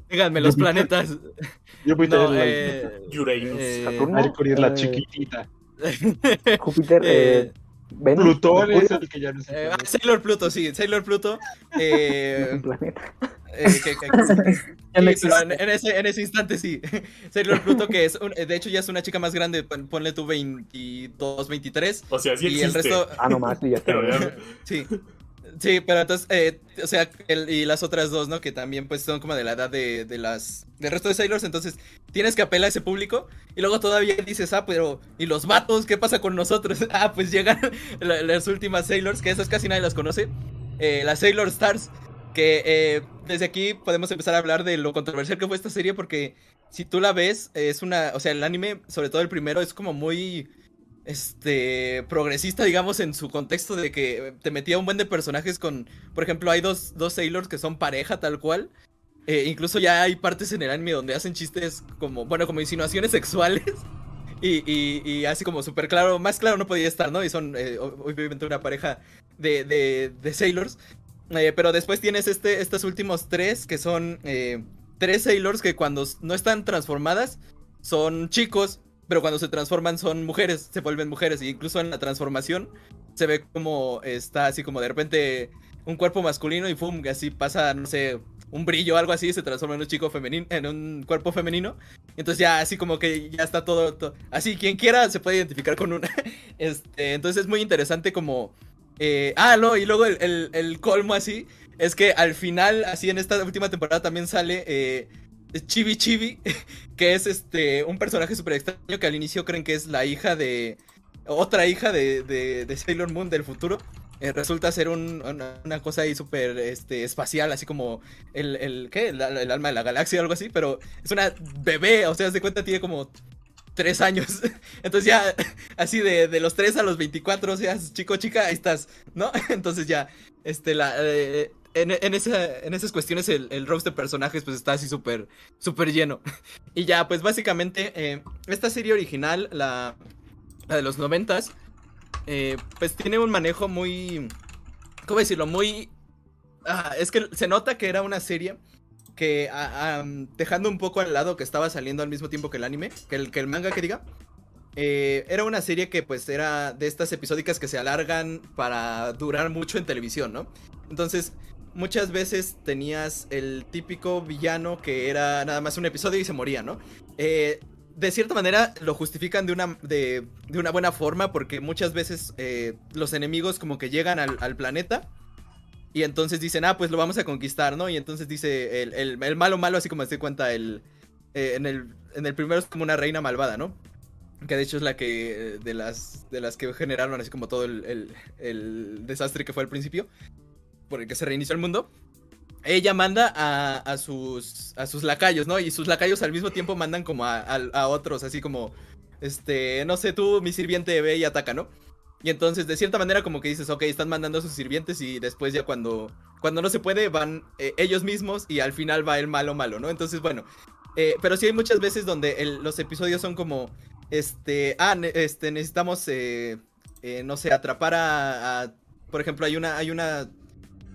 C: Díganme los planetas. <laughs>
E: Júpiter
C: No,
E: la-
C: eh,
B: Uranus.
C: eh,
F: Saturno.
E: Mercury es la
F: eh,
E: chiquitita.
F: Júpiter, Venus,
E: Plutón es el que ya no sé.
C: eh, Sailor Pluto, sí, Sailor Pluto. Eh,
F: un planeta.
C: Eh, que- que- <laughs>
D: Ya no
C: Sí, pero en, en ese, en ese instante sí. <laughs> Sailor <laughs> Pluto, que es, un- de hecho ya es una chica más grande, pon- ponle tú 22, 23.
B: O sea, sí
C: y el resto,
F: Ah, no más, y ya.
B: Pero ya-
C: sí. Sí, pero entonces, eh, o sea, el- y las otras dos, ¿no? Que también pues son como de la edad de, de las, del resto de Sailors, entonces tienes que apelar a ese público y luego todavía dices, ah, pero, ¿y los vatos? ¿Qué pasa con nosotros? Ah, pues llegan la- las últimas Sailors, que esas casi nadie las conoce, eh, las Sailor Stars, que eh, desde aquí podemos empezar a hablar de lo controversial que fue esta serie porque si tú la ves, es una, o sea, el anime, sobre todo el primero, es como muy, este, progresista, digamos, en su contexto de que te metía un buen de personajes con, por ejemplo, hay dos, dos Sailors que son pareja tal cual. Eh, incluso ya hay partes en el anime donde hacen chistes como, bueno, como insinuaciones sexuales. <laughs> Y, y, así como súper claro, más claro no podía estar, ¿no? Y son eh, obviamente una pareja de, de, de Sailors. Eh, pero después tienes este, estos últimos tres que son eh, tres Sailors que cuando no están transformadas son chicos, pero cuando se transforman son mujeres, se vuelven mujeres. Y incluso en la transformación se ve como está así como de repente un cuerpo masculino y pum, así pasa, no sé, un brillo o algo así, se transforma en un chico femenino, en un cuerpo femenino. Entonces ya así como que ya está todo, todo- así quien quiera se puede identificar con una. <laughs> Este, entonces es muy interesante como eh, ah, no, y luego el, el- el colmo así es que al final, así en esta última temporada también sale eh, Chibi Chibi, <laughs> que es este un personaje súper extraño que al inicio creen que es la hija de. otra hija de, de, Sailor Moon del futuro. Eh, resulta ser un- una, cosa ahí súper este, espacial, así como el, el, ¿qué? Alma de la galaxia o algo así, pero es una bebé, o sea, se cuenta, tiene como tres años. <laughs> Entonces ya, <laughs> así de, de los 3 a los 24, o sea, chico, chica, ahí estás, ¿no? <laughs> Entonces ya, este, la, eh, en, en, en esas cuestiones el, el roast de personajes pues está así súper, súper lleno. Y ya, pues básicamente, eh, esta serie original, la, la de los noventas, eh, pues tiene un manejo muy, ¿cómo decirlo? Muy... ah, es que se nota que era una serie que dejando un poco al lado que estaba saliendo al mismo tiempo que el anime, que el, que el manga que diga, eh, era una serie que pues era de estas episódicas que se alargan para durar mucho en televisión, ¿no? Entonces, muchas veces tenías el típico villano que era nada más un episodio y se moría, ¿no? Eh, de cierta manera lo justifican de una, de, de una buena forma porque muchas veces eh, los enemigos como que llegan al planeta y entonces dicen, ah, pues lo vamos a conquistar, ¿no? Y entonces dice el, el- malo malo, así como se cuenta, el, eh, en, el, en el primero es como una reina malvada, ¿no? Que de hecho es la que, eh, de las, de las que generaron así como todo el, el- el desastre que fue al principio, por el que se reinició el mundo. Ella manda a, a sus, a sus lacayos, ¿no? Y sus lacayos al mismo tiempo mandan como a, a- a otros, así como, este, no sé, tú, mi sirviente ve y ataca, ¿no? Y entonces, de cierta manera, como que dices, ok, están mandando a sus sirvientes y después ya cuando, cuando no se puede, van eh, ellos mismos y al final va el malo malo, ¿no? Entonces, bueno, eh, pero sí hay muchas veces donde los episodios son como, este, ah, este, necesitamos, eh, eh, no sé, atrapar a, a- por ejemplo, hay una, hay una,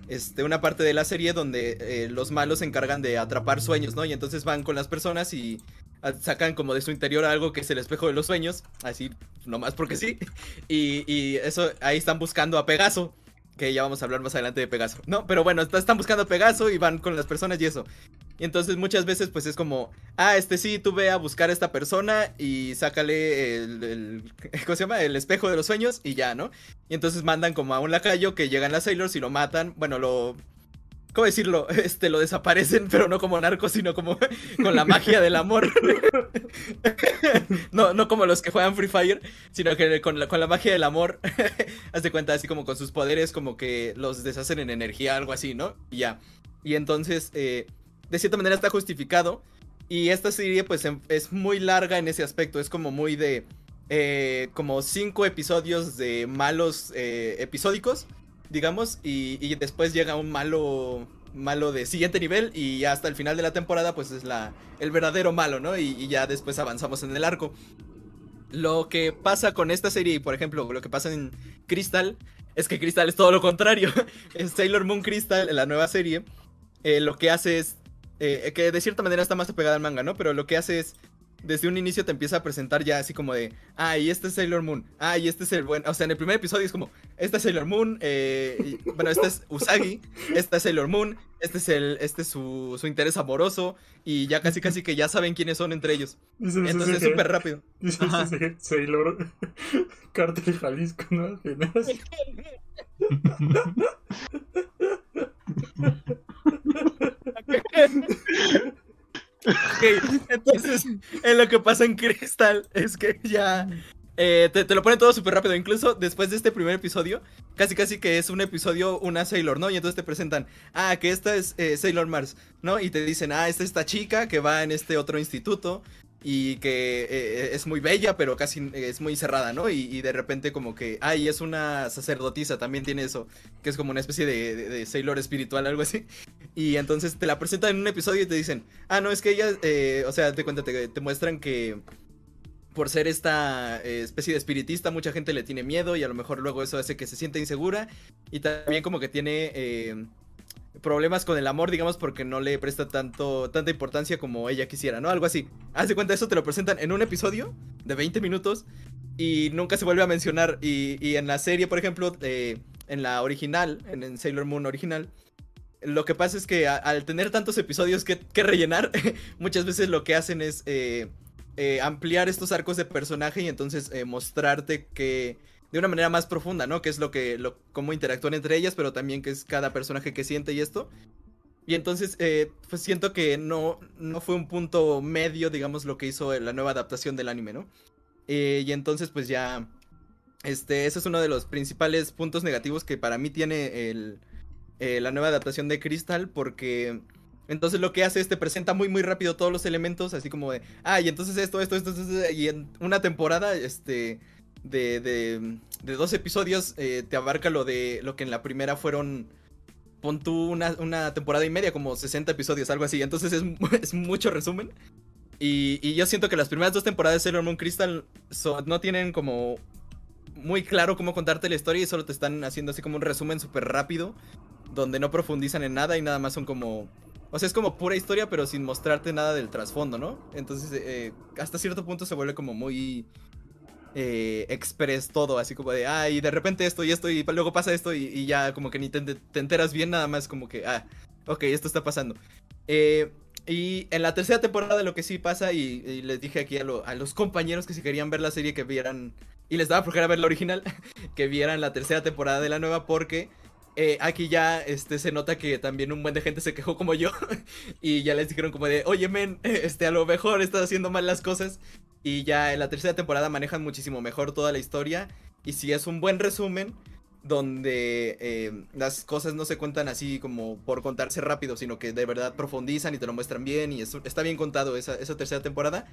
C: este, una parte de la serie donde los malos se encargan de atrapar sueños, ¿no? Y entonces van con las personas y sacan como de su interior algo que es el espejo de los sueños, así, nomás porque sí. Y, y eso, ahí están buscando a Pegaso. Que ya vamos a hablar más adelante de Pegaso. No, pero bueno, est- están buscando a Pegaso y van con las personas y eso. Y entonces muchas veces pues es como, ah, este sí, tú ve a buscar a esta persona y sácale el, el- <laughs> ¿cómo se llama? El espejo de los sueños y ya, ¿no? Y entonces mandan como a un lacayo que llegan las Sailors y lo matan, bueno, lo... ¿Cómo decirlo? <laughs> Este, lo desaparecen, pero no como narcos, sino como <laughs> con la magia del amor. <laughs> no, no como los que juegan Free Fire, sino que con la, con la magia del amor, haz de cuenta, así como con sus poderes, como que los deshacen en energía, algo así, ¿no? Y ya. Y entonces, eh, de cierta manera está justificado. Y esta serie, pues, em- es muy larga en ese aspecto. Es como muy de. eh, como cinco episodios de malos eh, episódicos, digamos. Y, y después llega un malo. Malo de siguiente nivel. Y hasta el final de la temporada, pues es la. El verdadero malo, ¿no? Y, y ya después avanzamos en el arco. Lo que pasa con esta serie, y por ejemplo, lo que pasa en Crystal, es que Crystal es todo lo contrario. <laughs> Sailor Moon Crystal, la nueva serie, eh, lo que hace es. eh, que de cierta manera está más apegada al manga, ¿no? Pero lo que hace es. Desde un inicio te empieza a presentar ya así como de. Ah, y este es Sailor Moon. Ah, y este es el buen. O sea, en el primer episodio es como. Esta es Sailor Moon. eh, y- bueno, esta es Usagi. Esta es Sailor Moon. Este es el. Este es su, su interés amoroso. Y ya casi casi que ya saben quiénes son entre ellos. Entonces es súper rápido.
B: Sailor <laughs> Cártel Jalisco, ¿no? <laughs>
C: Entonces, en lo que pasa en Crystal es que ya Eh, te, te lo ponen todo súper rápido. Incluso después de este primer episodio, casi casi que es un episodio, una Sailor, ¿no? Y entonces te presentan, ah, que esta es eh, Sailor Mars, ¿no? Y te dicen, ah, esta es esta chica que va en este otro instituto y que eh, es muy bella, pero casi es muy cerrada, ¿no? Y, de repente como que, ay, es una sacerdotisa, también tiene eso, que es como una especie de, de- Sailor espiritual, algo así. <laughs> Y entonces te la presentan en un episodio y te dicen, ah, no, es que ella, eh, o sea, te cuenta, te, te muestran que por ser esta eh, especie de espiritista, mucha gente le tiene miedo y a lo mejor luego eso hace que se sienta insegura. Y también como que tiene eh, problemas con el amor, digamos, porque no le presta tanto, tanta importancia como ella quisiera, ¿no? Algo así. Haz de cuenta, eso te lo presentan en un episodio de 20 minutos y nunca se vuelve a mencionar. Y, y en la serie, por ejemplo, eh, en la original, en, Sailor Moon original, lo que pasa es que al tener tantos episodios que, que rellenar, <laughs> muchas veces lo que hacen es eh, eh, ampliar estos arcos de personaje y entonces mostrarte que de una manera más profunda, ¿no? Que es lo que, lo, cómo interactúan entre ellas, pero también que es cada personaje que siente y esto. Y entonces, eh, pues siento que no, no fue un punto medio, digamos, lo que hizo la nueva adaptación del anime, ¿no? Eh, y entonces, pues ya, este, ese es uno de los principales puntos negativos que para mí tiene el, eh, la nueva adaptación de Crystal, porque entonces lo que hace es te presenta muy muy rápido todos los elementos, así como de, ah, y entonces esto, esto, esto, esto, esto", y en una temporada, este, de, de, de dos episodios, eh, te abarca lo de lo que en la primera fueron, pon tú una, una temporada y media, como 60 episodios, algo así, entonces es, <laughs> es mucho resumen. Y, y yo siento que las primeras dos temporadas de Sailor Moon Crystal so- no tienen como muy claro cómo contarte la historia y solo te están haciendo así como un resumen súper rápido, donde no profundizan en nada y nada más son como... O sea, es como pura historia, pero sin mostrarte nada del trasfondo, ¿no? Entonces, eh, hasta cierto punto se vuelve como muy eh, express todo, así como de, ah, de repente esto y esto, y luego pasa esto, y, ya como que ni te, te enteras bien, nada más como que, ah, ok, esto está pasando. Eh, y en la tercera temporada lo que sí pasa, y, les dije aquí a, lo- a los compañeros que si querían ver la serie, que vieran, y les daba flojera ver la original, <laughs> que vieran la tercera temporada de la nueva, porque eh, aquí ya este, se nota que también un buen de gente se quejó como yo, <laughs> y ya les dijeron como de, oye men, <laughs> este, a lo mejor estás haciendo mal las cosas, y ya en la tercera temporada manejan muchísimo mejor toda la historia, y si es un buen resumen, donde eh, las cosas no se cuentan así como por contarse rápido, sino que de verdad profundizan y te lo muestran bien y está bien contado esa, esa tercera temporada.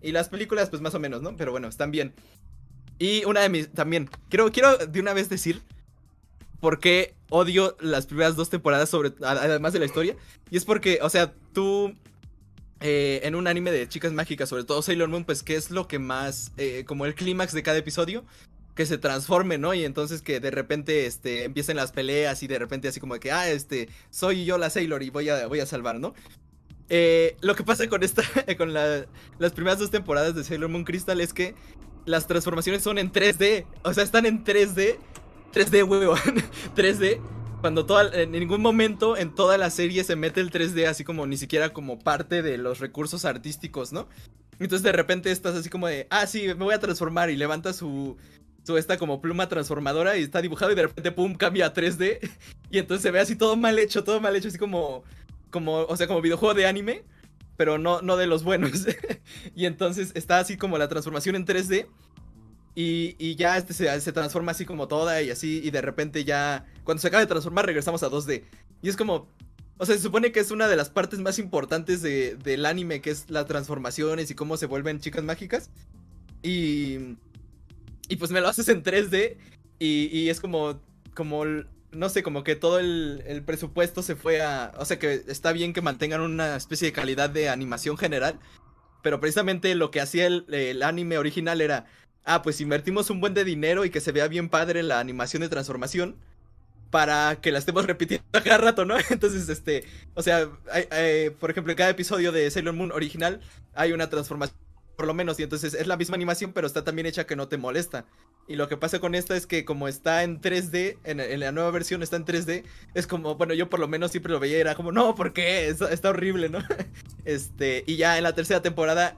C: Y las películas pues más o menos, ¿no? Pero bueno, están bien. Y una de mis, también, quiero, quiero de una vez decir por qué odio las primeras dos temporadas sobre, además de la historia. Y es porque, o sea, tú eh, en un anime de chicas mágicas, sobre todo Sailor Moon, pues qué es lo que más, eh, como el clímax de cada episodio, que se transforme, ¿no? Y entonces que de repente este, empiecen las peleas y de repente así como de que, ah, este, soy yo la Sailor y voy a, voy a salvar, ¿no? Eh, lo que pasa con esta, <laughs> con la- las primeras dos temporadas de Sailor Moon Crystal es que las transformaciones son en 3D, o sea, están en 3D, 3D, huevón, <laughs> 3D, cuando toda, en ningún momento en toda la serie se mete el 3D así como ni siquiera como parte de los recursos artísticos, ¿no? Entonces de repente estás así como de, ah, sí, me voy a transformar y levanta su, su esta como pluma transformadora y está dibujado y de repente, pum, cambia a 3D <laughs> y entonces se ve así todo mal hecho, todo mal hecho, así como, como, o sea, como videojuego de anime, pero no, no de los buenos. <laughs> y entonces está así como la transformación en 3D y, y ya este se, se transforma así como toda y así y de repente ya, cuando se acaba de transformar regresamos a 2D. Y es como, o sea, se supone que es una de las partes más importantes de- del anime, que es las transformaciones y cómo se vuelven chicas mágicas. Y, y pues me lo haces en 3D y, y es como, como, no sé, como que todo el, el presupuesto se fue a... O sea, que está bien que mantengan una especie de calidad de animación general, pero precisamente lo que hacía el, el anime original era, ah, pues invertimos un buen de dinero y que se vea bien padre la animación de transformación para que la estemos <laughs> repitiendo cada rato, ¿no? <laughs> Entonces, este, o sea, por ejemplo, en cada episodio de Sailor Moon original hay una transformación, por lo menos, y entonces es la misma animación, pero está también hecha que no te molesta. Y lo que pasa con esta es que como está en 3D, en, en la nueva versión está en 3D, es como, bueno, yo por lo menos siempre lo veía y era como, no, ¿por qué? Está, está horrible, ¿no? <laughs> Este, y ya en la tercera temporada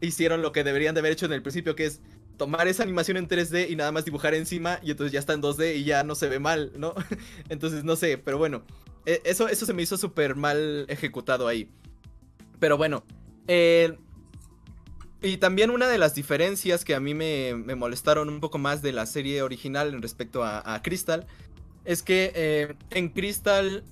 C: hicieron lo que deberían de haber hecho en el principio, que es tomar esa animación en 3D y nada más dibujar encima y entonces ya está en 2D y ya no se ve mal, ¿no? <laughs> Entonces no sé, pero bueno, eh, eso, eso se me hizo súper mal ejecutado ahí. Pero bueno, eh, y también una de las diferencias que a mí me, me molestaron un poco más de la serie original en respecto a, a Crystal es que eh, en Crystal,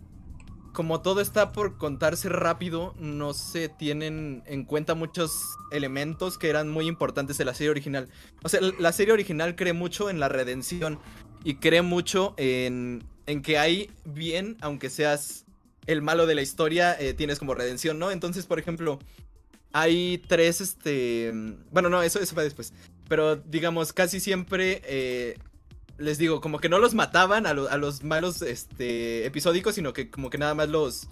C: como todo está por contarse rápido, no se tienen en cuenta muchos elementos que eran muy importantes de la serie original. O sea, la serie original cree mucho en la redención y cree mucho en, en que hay bien, aunque seas el malo de la historia, eh, tienes como redención, ¿no? Entonces, por ejemplo, hay tres, este... Bueno, no, eso, eso fue después. Pero digamos, casi siempre eh, les digo, como que no los mataban a, a los malos este, episódicos, sino que como que nada más los,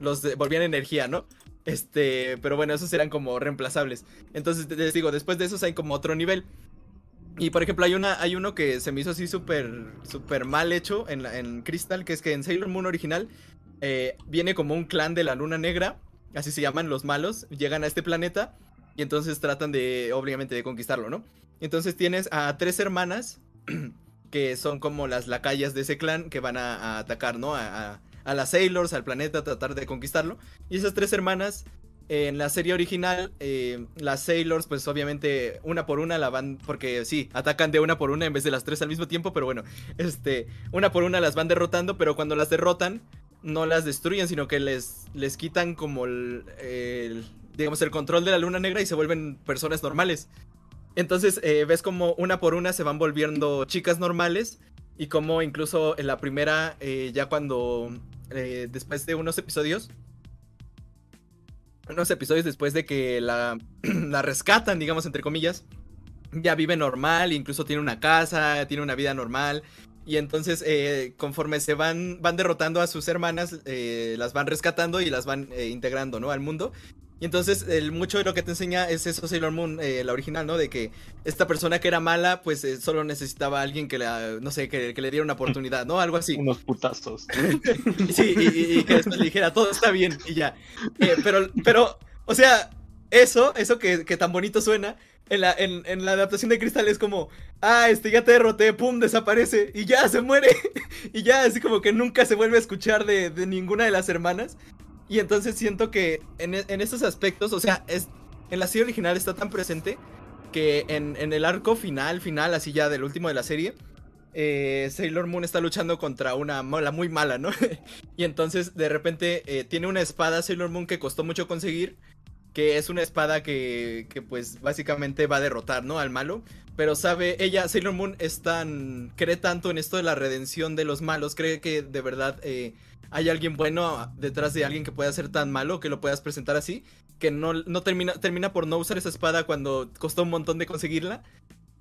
C: los volvían energía, ¿no? Este, pero bueno, esos eran como reemplazables. Entonces les digo, después de esos hay como otro nivel. Y por ejemplo, hay, una, hay uno que se me hizo así súper súper mal hecho en, en Crystal, que es que en Sailor Moon original eh, viene como un clan de la luna negra, así se llaman los malos, llegan a este planeta y entonces tratan de, obviamente, de conquistarlo, ¿no? Entonces tienes a tres hermanas <clears throat> que son como las lacayas de ese clan que van a, atacar, ¿no? A, a- las Sailors, al planeta, a tratar de conquistarlo. Y esas tres hermanas, en la serie original, eh, las Sailors, pues obviamente una por una la van, porque sí, atacan de una por una en vez de las tres al mismo tiempo, pero bueno, este, una por una las van derrotando, pero cuando las derrotan, no las destruyen, sino que les, les quitan como el, digamos, el control de la luna negra y se vuelven personas normales. Entonces eh, ves como una por una se van volviendo chicas normales y como incluso en la primera, eh, ya cuando, eh, después de unos episodios, unos episodios después de que la, <clears throat> rescatan, digamos, entre comillas, ya vive normal, incluso tiene una casa, tiene una vida normal. Y entonces, conforme se van, van derrotando a sus hermanas, las van rescatando y las van integrando, ¿no? Al mundo. Y entonces, el, mucho de lo que te enseña es eso, Sailor Moon, eh, la original, ¿no? De que esta persona que era mala, pues eh, solo necesitaba a alguien que la, no sé, que, que le diera una <laughs> oportunidad, ¿no? Algo así.
E: Unos putazos. <laughs>
C: Sí, y, y- y que después le dijera, todo está bien, y ya. Eh, pero, pero, o sea, eso, eso que, que tan bonito suena, en la, en, en la adaptación de Cristal es como, ah, este, ya te derroté, pum, desaparece, y ya se muere, <laughs> y ya, así como que nunca se vuelve a escuchar de, de ninguna de las hermanas. Y entonces siento que en, e- estos aspectos, o sea, es, en la serie original está tan presente que en, en el arco final, final, así ya del último de la serie, eh, Sailor Moon está luchando contra una mala muy mala, ¿no? <laughs> y entonces de repente eh, tiene una espada Sailor Moon que costó mucho conseguir, que es una espada que, que pues básicamente va a derrotar, ¿no? Al malo. Pero sabe, ella, Sailor Moon, es tan, cree tanto en esto de la redención de los malos, cree que de verdad eh, hay alguien bueno detrás de alguien que pueda ser tan malo, que lo puedas presentar así, que no, no termina, termina por no usar esa espada cuando costó un montón de conseguirla.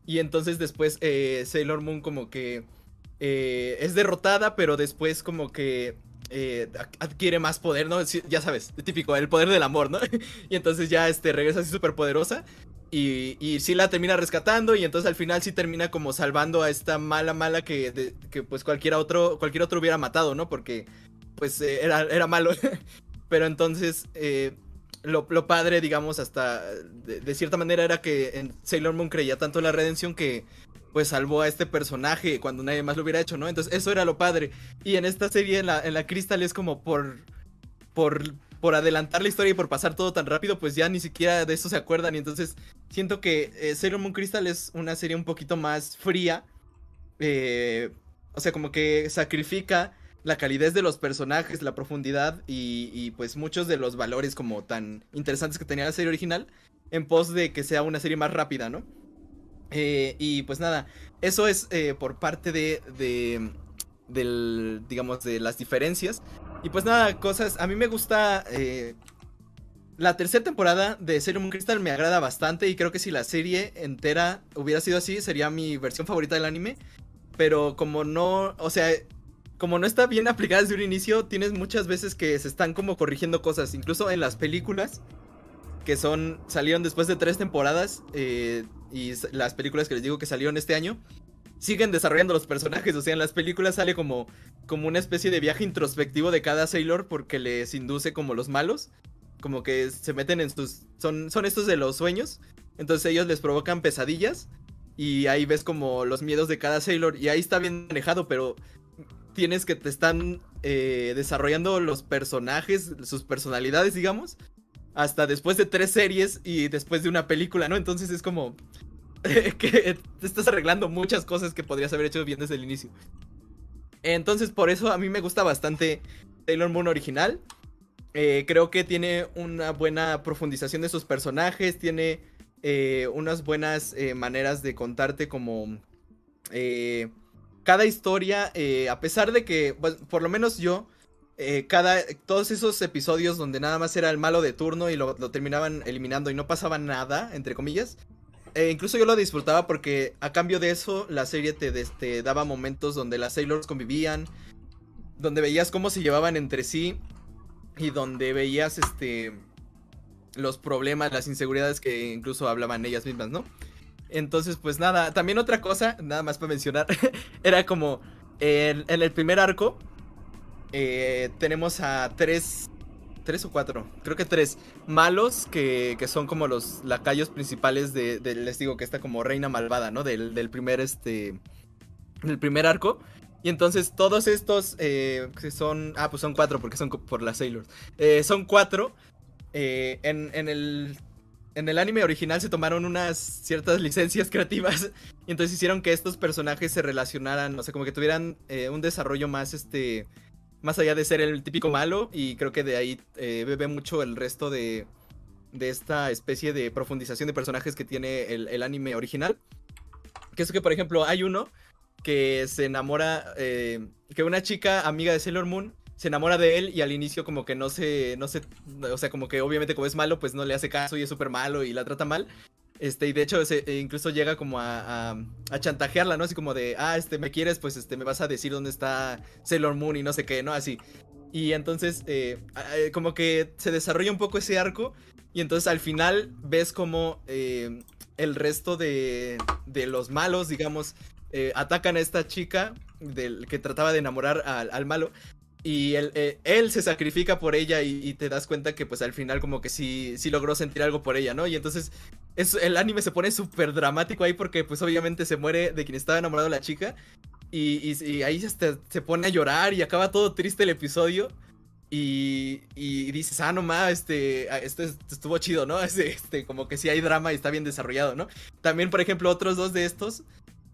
C: Y entonces después eh, Sailor Moon como que eh, es derrotada, pero después como que eh, ad- adquiere más poder, ¿no? Ya sabes, típico, el poder del amor, ¿no? <laughs> y entonces ya este, regresa así súper poderosa. Y, y sí la termina rescatando y entonces al final sí termina como salvando a esta mala mala que, que pues cualquiera otro, cualquier otro hubiera matado, ¿no? Porque pues eh, era, era malo. <laughs> Pero entonces eh, lo, lo padre, digamos, hasta de, cierta manera era que en Sailor Moon creía tanto en la redención que pues salvó a este personaje cuando nadie más lo hubiera hecho, ¿no? Entonces eso era lo padre. Y en esta serie, en la, en la Crystal, es como por, por, por adelantar la historia y por pasar todo tan rápido, pues ya ni siquiera de eso se acuerdan. Y entonces siento que eh, Sailor Moon Crystal es una serie un poquito más fría. eh, o sea, como que sacrifica la calidez de los personajes, la profundidad y, pues muchos de los valores como tan interesantes que tenía la serie original en pos de que sea una serie más rápida, ¿no? Eh, y pues nada, eso es eh, por parte de, de, del, digamos, de las diferencias. Y pues nada, cosas, a mí me gusta... eh, la tercera temporada de Sailor Moon Crystal me agrada bastante y creo que si la serie entera hubiera sido así, sería mi versión favorita del anime. Pero como no, o sea, como no está bien aplicada desde un inicio, tienes muchas veces que se están como corrigiendo cosas, incluso en las películas, que son, salieron después de tres temporadas, eh, y las películas que les digo que salieron este año, siguen desarrollando los personajes, o sea, en las películas sale como, como una especie de viaje introspectivo de cada Sailor porque les induce como los malos, como que se meten en sus, son, son estos de los sueños, entonces ellos les provocan pesadillas. Y ahí ves como los miedos de cada Sailor. Y ahí está bien manejado, pero tienes que te están eh, desarrollando los personajes, sus personalidades, digamos. hasta después de tres series y después de una película, ¿no? Entonces es como <laughs> que te estás arreglando muchas cosas que podrías haber hecho bien desde el inicio. Entonces por eso a mí me gusta bastante Sailor Moon original. Eh, creo que tiene una buena profundización de sus personajes, tiene eh, unas buenas eh, maneras de contarte como cada historia, a pesar de que, por lo menos yo, cada, todos esos episodios donde nada más era el malo de turno y lo, terminaban eliminando y no pasaba nada, entre comillas, incluso yo lo disfrutaba porque a cambio de eso la serie te, te, daba momentos donde las Sailors convivían, donde veías cómo se llevaban entre sí y donde veías este los problemas, las inseguridades que incluso hablaban ellas mismas, ¿no? Entonces, pues nada, también otra cosa, nada más para mencionar, <laughs> era como en, el primer arco eh, tenemos a tres, tres o cuatro, creo que tres malos que, que son como los lacayos principales de, les digo que está como reina malvada, ¿no? Del, del primer, este, del primer arco. Y entonces todos estos eh, que son... Ah, pues son cuatro porque son por las Sailors. Eh, son cuatro. Eh, en, el, en el anime original se tomaron unas ciertas licencias creativas. <laughs> Y entonces hicieron que estos personajes se relacionaran. O sea, como que tuvieran un desarrollo más este... Más allá de ser el típico malo. Y creo que de ahí bebe mucho el resto de, de esta especie de profundización de personajes que tiene el, el anime original. Que es que, por ejemplo, hay uno que se enamora, eh, que una chica amiga de Sailor Moon se enamora de él y al inicio como que no se, no se, o sea, como que obviamente como es malo, pues no le hace caso y es súper malo y la trata mal. Este, y de hecho e incluso llega como a, a, chantajearla, ¿no? Así como de, ah, este, me quieres, pues este, me vas a decir dónde está Sailor Moon y no sé qué, ¿no? Así. Y entonces, eh, eh, como que se desarrolla un poco ese arco. Y entonces al final ves como el resto de, de los malos, digamos, eh, atacan a esta chica del, que trataba de enamorar al, malo. Y él, eh, él, se sacrifica por ella y, te das cuenta que pues al final como que sí, sí logró sentir algo por ella, ¿no? Y entonces es, el anime se pone súper dramático ahí porque pues obviamente se muere de quien estaba enamorado la chica. Y, ahí se, pone a llorar y acaba todo triste el episodio. Y, y, dices, ah, no más, este, esto, estuvo chido, ¿no? <laughs> Este, este, como que sí hay drama y está bien desarrollado, ¿no? También, por ejemplo, otros dos de estos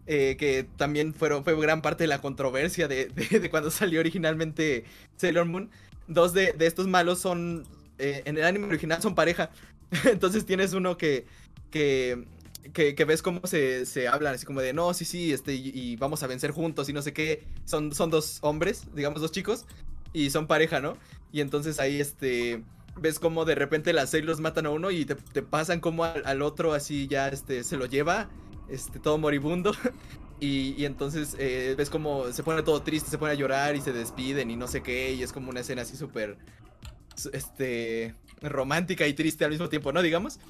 C: eh, que también fueron, fue gran parte de la controversia de, cuando salió originalmente Sailor Moon. Dos de, estos malos son, eh, en el anime original son pareja. <laughs> Entonces tienes uno que, que, que, ves cómo se, se, hablan, así como de, no, sí, sí, este, y, vamos a vencer juntos y no sé qué. Son, son dos hombres, digamos dos chicos, y son pareja, ¿no? Y entonces ahí, este, ves como de repente las Sailors matan a uno y te, pasan como al, al, otro así ya, este, se lo lleva este, todo moribundo. <laughs> Y, entonces eh, ves como se pone todo triste, se pone a llorar y se despiden y no sé qué. Y es como una escena así súper este, romántica y triste al mismo tiempo, ¿no? Digamos.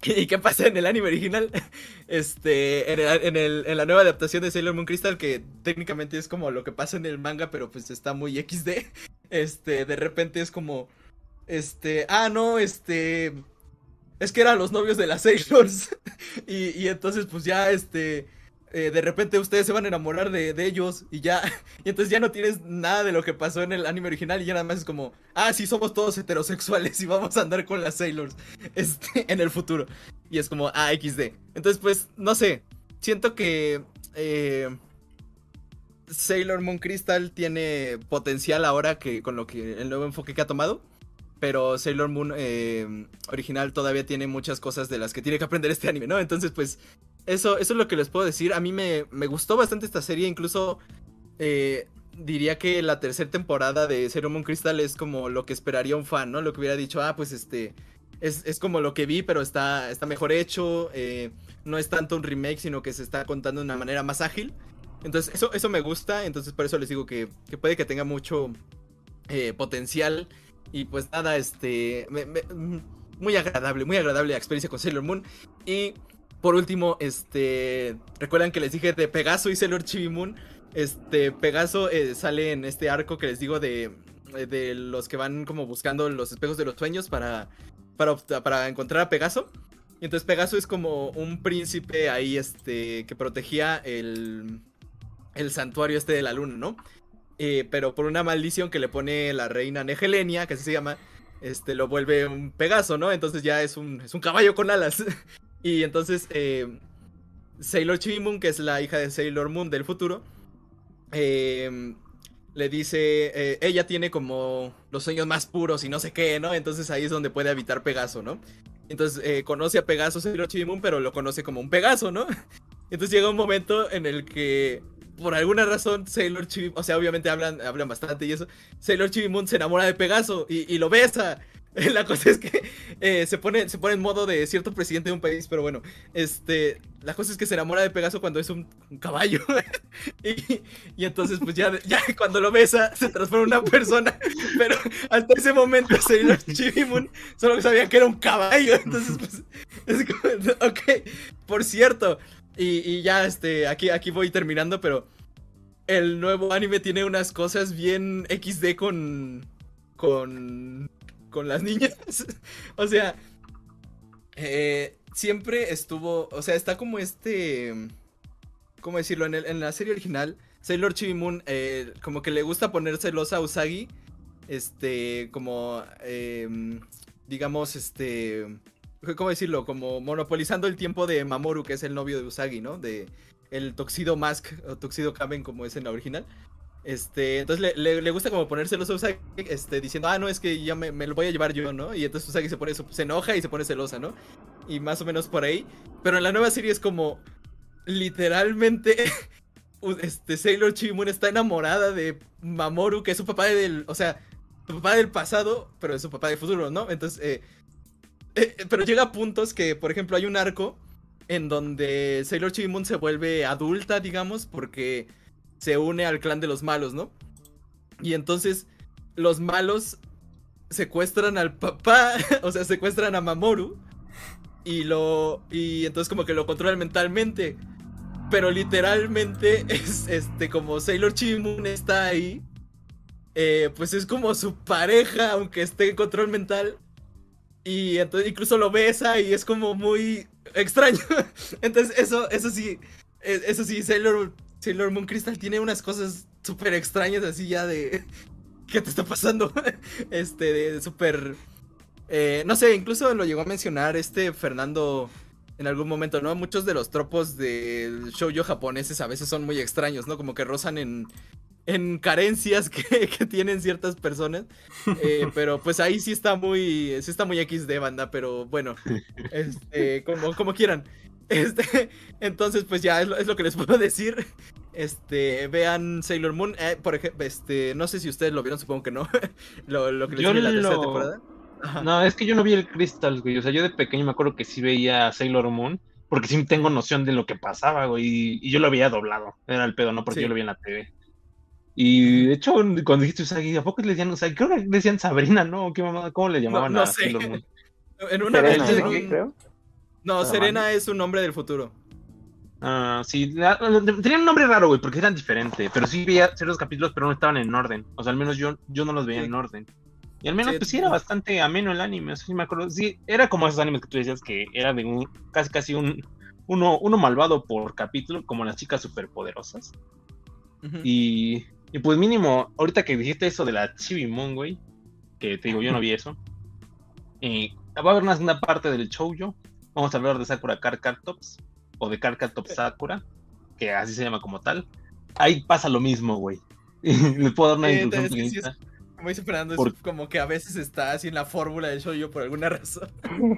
C: <laughs> ¿Y qué pasa en el anime original? <laughs> Este, en, en, la nueva adaptación de Sailor Moon Crystal, que técnicamente es como lo que pasa en el manga, pero pues está muy XD. Este, de repente es como, este, ah, no, este, es que eran los novios de las Sailors. <laughs> y, entonces, pues ya, este. Eh, de repente ustedes se van a enamorar de, ellos y ya. <laughs> Y entonces ya no tienes nada de lo que pasó en el anime original y ya nada más es como, ah, sí, somos todos heterosexuales y vamos a andar con las Sailors <laughs> este, en el futuro. Y es como, ah, XD. Entonces, pues, no sé. Siento que eh, Sailor Moon Crystal tiene potencial ahora que con lo que el nuevo enfoque que ha tomado. Pero Sailor Moon eh, original todavía tiene muchas cosas de las que tiene que aprender este anime, ¿no? Entonces, pues, eso, eso es lo que les puedo decir. A mí me, me gustó bastante esta serie, incluso eh, diría que la tercera temporada de Sailor Moon Crystal es como lo que esperaría un fan, ¿no? Lo que hubiera dicho, ah, pues este, es, como lo que vi, pero está, está mejor hecho. Eh, no es tanto un remake, sino que se está contando de una manera más ágil. Entonces, eso, eso me gusta. Entonces, por eso les digo que, que puede que tenga mucho potencial. Y pues nada, este. muy agradable, muy agradable la experiencia con Sailor Moon. Y por último, este. Recuerdan que les dije de Pegaso y Sailor Chibi Moon. Este, Pegaso eh, sale en este arco que les digo de, de los que van como buscando los espejos de los sueños para, para, para encontrar a Pegaso. Y entonces Pegaso es como un príncipe ahí, este, que protegía el, el santuario este de la luna, ¿no? Eh, pero por una maldición que le pone la reina Negelenia, que así se llama, este, lo vuelve un Pegaso, ¿no? Entonces ya es un, es un caballo con alas. <laughs> y entonces eh, Sailor Chibi Moon, que es la hija de Sailor Moon del futuro, eh, le dice, ella tiene como los sueños más puros y no sé qué, ¿no? Entonces ahí es donde puede habitar Pegaso, ¿no? Entonces conoce a Pegaso Sailor Chibi Moon, pero lo conoce como un Pegaso, ¿no? <laughs> Entonces llega un momento en el que, por alguna razón, Sailor Chibi, o sea, obviamente hablan, hablan bastante y eso, Sailor Chibi Moon se enamora de Pegaso y, lo besa. <laughs> La cosa es que eh, se, pone, se pone en modo de cierto presidente de un país, pero bueno, este, la cosa es que se enamora de Pegaso cuando es un, caballo. <laughs> y, entonces, pues ya, ya cuando lo besa, se transforma en una persona. Pero hasta ese momento, Sailor Chibi Moon solo sabía que era un caballo. Entonces, pues, es como, ok, por cierto. Y, ya, este, aquí, aquí voy terminando, pero el nuevo anime tiene unas cosas bien XD con. con. con las niñas. <laughs> o sea. eh, siempre estuvo. O sea, está como este. ¿Cómo decirlo? En, el- en la serie original, Sailor Chibi eh, como que le gusta poner celosa a Usagi. Este, como. em, digamos, este. ¿Cómo decirlo? Como monopolizando el tiempo de Mamoru, que es el novio de Usagi, ¿no? De el Toxido Mask o Toxido Kamen, como es en la original. Este, entonces le, le- gusta como poner celosa a Usagi, este, diciendo, ah, no, es que ya me, lo voy a llevar yo, ¿no? Y entonces Usagi se pone, se enoja y se pone celosa, ¿no? Y más o menos por ahí. Pero en la nueva serie es como, literalmente, <laughs> este, Sailor Chibi Moon está enamorada de Mamoru, que es su papá del, o sea, su papá del pasado, pero es su papá del futuro, ¿no? Entonces, eh, eh, pero llega a puntos que, por ejemplo, hay un arco en donde Sailor Chibi se vuelve adulta, digamos, porque se une al clan de los malos, ¿no? Y entonces los malos secuestran al papá, <laughs> o sea, secuestran a Mamoru y lo y entonces como que lo controlan mentalmente. Pero literalmente <laughs> es este como Sailor Chibi está ahí. eh, pues es como su pareja, aunque esté en control mental. Y entonces incluso lo besa y es como muy extraño. <laughs> Entonces eso, eso sí, eh, eso sí, Sailor, Sailor Moon Crystal tiene unas cosas súper extrañas así ya de... <laughs> ¿Qué te está pasando? <laughs> Este, de súper... eh, no sé, incluso lo llegó a mencionar este Fernando en algún momento, ¿no? Muchos de los tropos del shoujo japoneses a veces son muy extraños, ¿no? Como que rozan en, en carencias que, <laughs> que tienen ciertas personas. Eh, <laughs> pero pues ahí sí está muy, sí está muy X de banda, pero bueno, este, como, como quieran. <laughs> Este, entonces pues ya es lo, es lo que les puedo decir. Este, vean Sailor Moon, eh, por ejemplo, este, no sé si ustedes lo vieron, supongo que no. lo, lo que les
E: Yo
C: en la tercera temporada.
E: No, es que yo no vi el Crystal, güey. O sea, yo de pequeño me acuerdo que sí veía Sailor Moon, porque sí tengo noción de lo que pasaba, güey. Y, y yo lo veía doblado. Era el pedo, no porque
C: Sí.
E: yo lo vi en la TV. Y de hecho, cuando dijiste Usagi, ¿a poco le decían Usagi? Creo que le decían Sabrina, ¿no? ¿Qué mamada? ¿Cómo le llamaban
C: no
E: a
C: sé.
E: Sailor Moon? <laughs>
C: En una
F: Serena,
C: vez,
F: ¿no?
C: un-
F: Creo.
C: no,
F: Ah,
C: Serena es un nombre del futuro.
E: Ah, sí, tenían un nombre raro, güey, porque eran diferentes. Pero sí veía ciertos capítulos, pero no estaban en orden. O sea, al menos yo, yo no los veía
C: Sí.
E: en orden. Y al menos,
C: Sí,
E: pues sí era bastante ameno el anime. O sea, sí me acuerdo. Sí, era como esos animes que tú decías que era de un, casi casi un, uno, uno malvado por capítulo, como las chicas superpoderosas. Y, y pues mínimo, ahorita que dijiste eso de la Chibi Moon, güey, que te digo, yo no vi eso. Y va a haber una segunda parte del shoujo. Vamos a hablar de Sakura Card Captors o de Card Captors Sakura, que así se llama como tal. Ahí pasa lo mismo, güey. <laughs> Les puedo dar una
C: Eh, es es-. Como dice Fernando, es
E: Por-
C: como que a veces está así en la fórmula del yo por alguna <laughs> razón.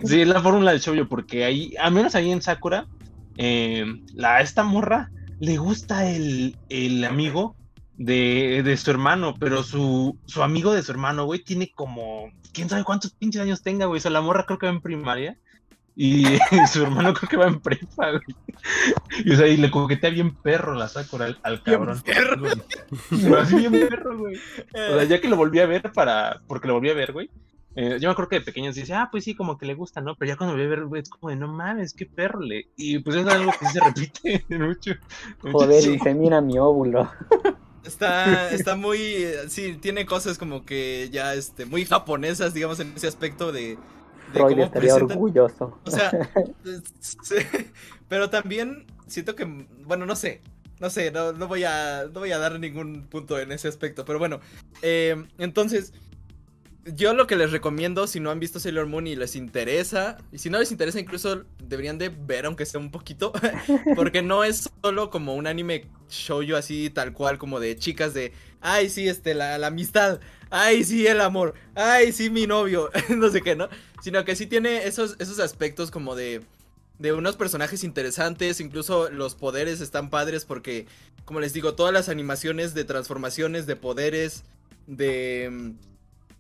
E: Sí, es la fórmula del shoujo, porque ahí, al menos ahí en Sakura, eh, la, esta morra le gusta el, el amigo de, de su hermano, pero su, su amigo de su hermano, güey, tiene como, quién sabe cuántos pinches años tenga, güey. O sea, la morra creo que va en primaria. Y <laughs> su hermano creo que va en prepa, güey. Y, o sea, y le coquetea bien perro la Sakura al, al
C: Bien
E: cabrón.
C: perro.
E: Pero así bien perro, güey. O sea, ya que lo volví a ver para. Porque lo volví a ver, güey. eh, yo me acuerdo que de pequeño se dice, ah, pues sí, como que le gusta, ¿no? Pero ya cuando lo volví a ver, güey, es como de, no mames, qué perro le. Y pues es algo que sí se repite <laughs> mucho.
F: Joder,
E: mucho.
F: y se mira mi óvulo.
C: Está, está muy, eh, sí, tiene cosas como que ya, este, muy japonesas, digamos, en ese aspecto de
F: Freud
C: cómo
F: estaría
C: presentan-
F: orgulloso.
C: O sea, <laughs> pero también siento que, bueno, no sé, no sé, no, no voy a, no voy a dar ningún punto en ese aspecto, pero bueno, eh, entonces, yo lo que les recomiendo, si no han visto Sailor Moon y les interesa, y si no les interesa, incluso deberían de ver, aunque sea un poquito, <laughs> porque no es solo como un anime shoujo así tal cual, como de chicas de, ay, sí, este, la, la amistad, ay, sí, el amor, ay, sí, mi novio, <laughs> no sé qué, ¿no? Sino que sí tiene esos, esos aspectos como de, de unos personajes interesantes, incluso los poderes están padres porque, como les digo, todas las animaciones de transformaciones, de poderes, de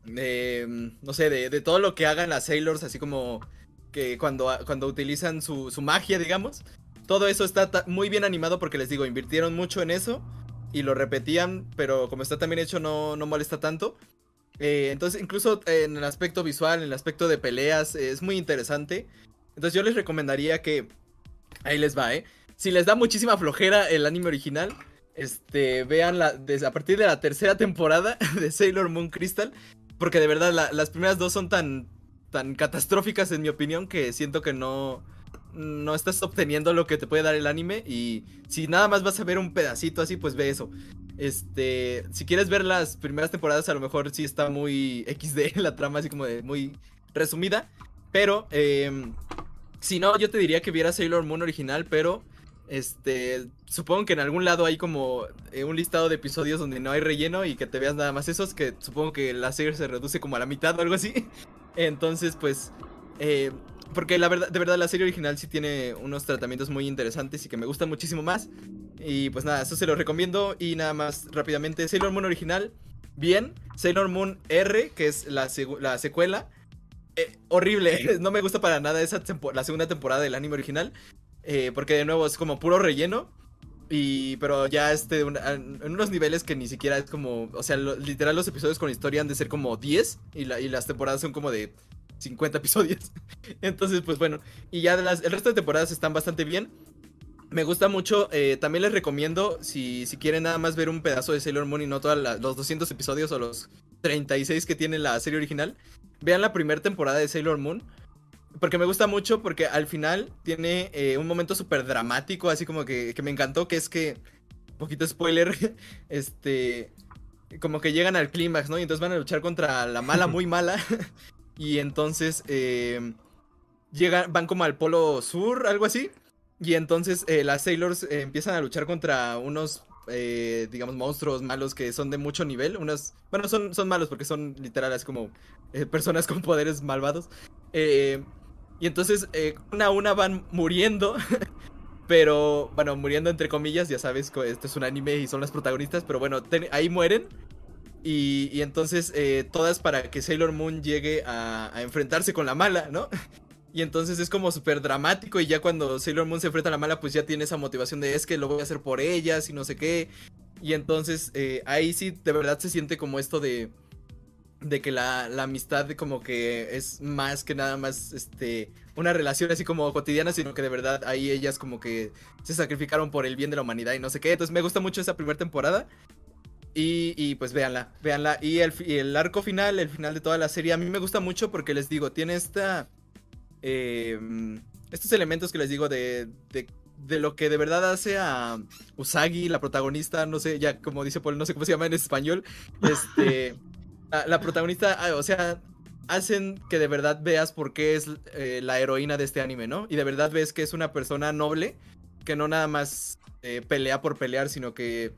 C: de, no sé, de, de, todo lo que hagan las Sailors, así como que cuando, cuando utilizan su, su magia, digamos. Todo eso está muy bien animado porque les digo, invirtieron mucho en eso y lo repetían, pero como está también hecho no, no molesta tanto. Eh, entonces, incluso en el aspecto visual, en el aspecto de peleas, es muy interesante. Entonces yo les recomendaría que... Ahí les va, ¿eh? Si les da muchísima flojera el anime original, este, vean la, desde, a partir de la tercera temporada <laughs> de Sailor Moon Crystal. Porque de verdad las primeras dos son tan, tan catastróficas en mi opinión que siento que no, no estás obteniendo lo que te puede dar el anime. Y si nada más vas a ver un pedacito así, pues ve eso. Este, si quieres ver las primeras temporadas, a lo mejor sí está muy XD <laughs> la trama, así como de muy resumida. Pero, eh, si no, yo te diría que vieras Sailor Moon original, pero este, supongo que en algún lado hay como eh, un listado de episodios donde no hay relleno y que te veas nada más esos, que supongo que la serie se reduce como a la mitad o algo así. <laughs> Entonces, pues, eh, porque la verdad, de verdad la serie original sí tiene unos tratamientos muy interesantes y que me gustan muchísimo más. Y pues nada, eso se lo recomiendo y nada más rápidamente, Sailor Moon original, bien. Sailor Moon R, que es la, la secuela. Eh, horrible, <laughs> no me gusta para nada esa la segunda temporada del anime original. Eh, porque de nuevo es como puro relleno. Y, pero ya este, en unos niveles que ni siquiera es como, o sea, literal los episodios con historia han de ser como 10 y, y las temporadas son como de 50 episodios. <laughs> Entonces, pues bueno, y ya las, el resto de temporadas están bastante bien. Me gusta mucho, eh, también les recomiendo, si, si quieren nada más ver un pedazo de Sailor Moon y no todos los 200 episodios o los 36 que tiene la serie original, vean la primera temporada de Sailor Moon porque me gusta mucho porque al final tiene eh, un momento súper dramático, así como que, que, me encantó, que es que, poquito spoiler, <laughs> este, como que llegan al clímax, ¿no? Y entonces van a luchar contra la mala <laughs> muy mala. Y entonces eh, llegan, van como al polo sur, algo así. Y entonces eh, las Sailors eh, empiezan a luchar contra unos, digamos, monstruos malos que son de mucho nivel. Unos, bueno, son, son malos porque son literales como eh, personas <laughs> con poderes malvados. Y entonces, una a una van muriendo. <laughs> pero, bueno, muriendo entre comillas, ya sabes este es un anime y son las protagonistas. Pero bueno, ahí mueren. Y, entonces, eh, todas para que Sailor Moon llegue a, a enfrentarse con la mala, ¿no? <laughs> Y entonces es como súper dramático y ya cuando Sailor Moon se enfrenta a la mala, pues ya tiene esa motivación de es que lo voy a hacer por ellas y no sé qué. Y entonces eh, ahí sí de verdad se siente como esto de, de que la, la, amistad como que es más que nada más este una relación así como cotidiana, sino que de verdad ahí ellas como que se sacrificaron por el bien de la humanidad y no sé qué. Entonces me gusta mucho esa primera temporada. Y, y, pues véanla, véanla. Y el, y el, arco final, el final de toda la serie, a mí me gusta mucho porque les digo, tiene esta... Eh, estos elementos que les digo de, de, de, lo que de verdad hace a Usagi, la protagonista, no sé, ya como dice Paul, no sé cómo se llama en español. Este... <laughs> La, la, protagonista, ah, o sea, hacen que de verdad veas por qué es eh, la heroína de este anime, ¿no? Y de verdad ves que es una persona noble, que no nada más eh, pelea por pelear, sino que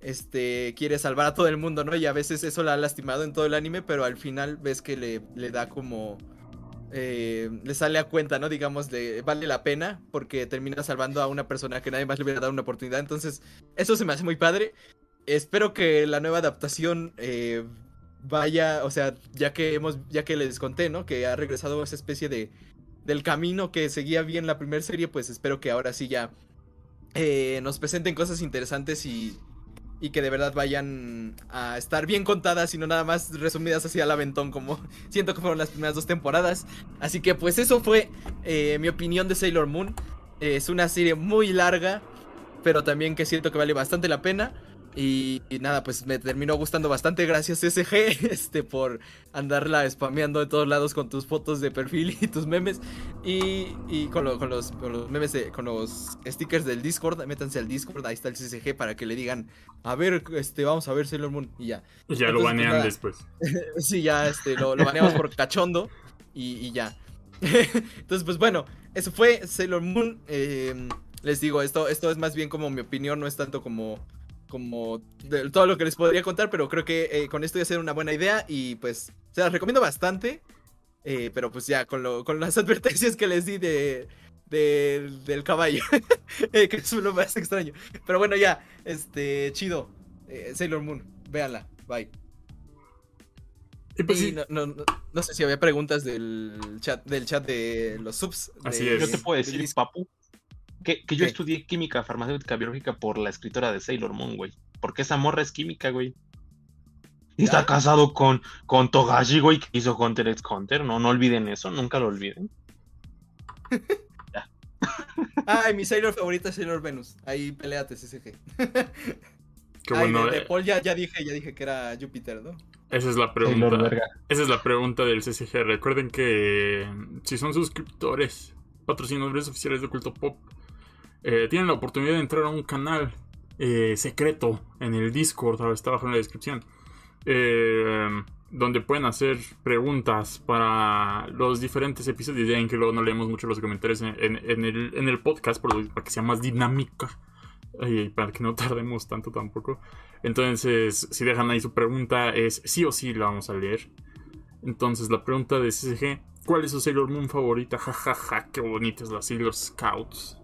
C: este quiere salvar a todo el mundo, ¿no? Y a veces eso la ha lastimado en todo el anime, pero al final ves que le, le da como... Eh, le sale a cuenta, ¿no? Digamos, de vale la pena porque termina salvando a una persona que nadie más le hubiera dado una oportunidad. Entonces, eso se me hace muy padre. Espero que la nueva adaptación eh, vaya, o sea, ya que hemos, ya que les conté, ¿no? Que ha regresado esa especie de del camino que seguía bien la primera serie, pues espero que ahora sí ya eh, nos presenten cosas interesantes y, y que de verdad vayan a estar bien contadas y no nada más resumidas así al aventón como <laughs> siento que fueron las primeras dos temporadas. Así que pues eso fue eh, mi opinión de Sailor Moon. Es una serie muy larga, pero también que siento que vale bastante la pena. Y, y nada, pues me terminó gustando bastante. Gracias, SG, <laughs> este, por andarla spameando de todos lados con tus fotos de perfil y tus memes. Y, y con, lo- con los, con los memes, de- con los stickers del Discord. Métanse al Discord, ahí está el CSG para que le digan, a ver, este, vamos a ver Sailor Moon. Y ya.
B: Y ya
C: Entonces,
B: lo
C: pues,
B: banean
C: nada.
B: después. <laughs>
C: Sí, ya este, lo, lo baneamos por cachondo y, y ya. <laughs> Entonces, pues bueno, eso fue Sailor Moon. eh, les digo, esto, esto es más bien como mi opinión, no es tanto como, como de todo lo que les podría contar, pero creo que eh, con esto ya será una buena idea y pues se las recomiendo bastante. eh, pero pues ya, con, lo, con las <laughs> advertencias que les di de, de- del caballo, <laughs> eh, que es lo más extraño. Pero bueno, ya, este, chido. eh, Sailor Moon, véanla, bye.
B: Y pues
C: Y no, no, no- no sé si había preguntas del chat, del chat de los subs.
B: Así
C: de-
B: es.
E: Yo te puedo decir, papu, que, que yo
C: ¿Qué?
E: estudié química farmacéutica biológica por la escritora de Sailor Moon, güey. Porque esa morra es química, güey. Y está casado con, con Togashi, güey, que hizo Hunter x Hunter. No, no olviden eso, nunca lo olviden. <laughs>
C: Ay, mi Sailor favorita es Sailor Venus. Ahí peleate, CCG. <laughs>
B: qué
C: Ay,
B: bueno.
C: de, de
B: eh,
C: Paul ya, ya dije, ya dije que era Júpiter, ¿no?
B: Esa es la pregunta. Esa es la pregunta del CCG. Recuerden que mm, si son suscriptores, patrocinadores oficiales de Culto Pop, eh, tienen la oportunidad de entrar a un canal eh, secreto en el Discord, está abajo en la descripción, eh, donde pueden hacer preguntas para los diferentes episodios. Ya ven que luego no leemos mucho los comentarios en, en- en el, en el podcast para que sea más dinámica. Y para que no <laughs> tardemos tanto tampoco. Entonces, si dejan ahí su pregunta, es sí o sí la vamos a leer. Entonces, la pregunta de CCG: ¿Cuál es su Sailor Moon favorita? Ja, ja, ja, qué bonitas las Sailor Scouts.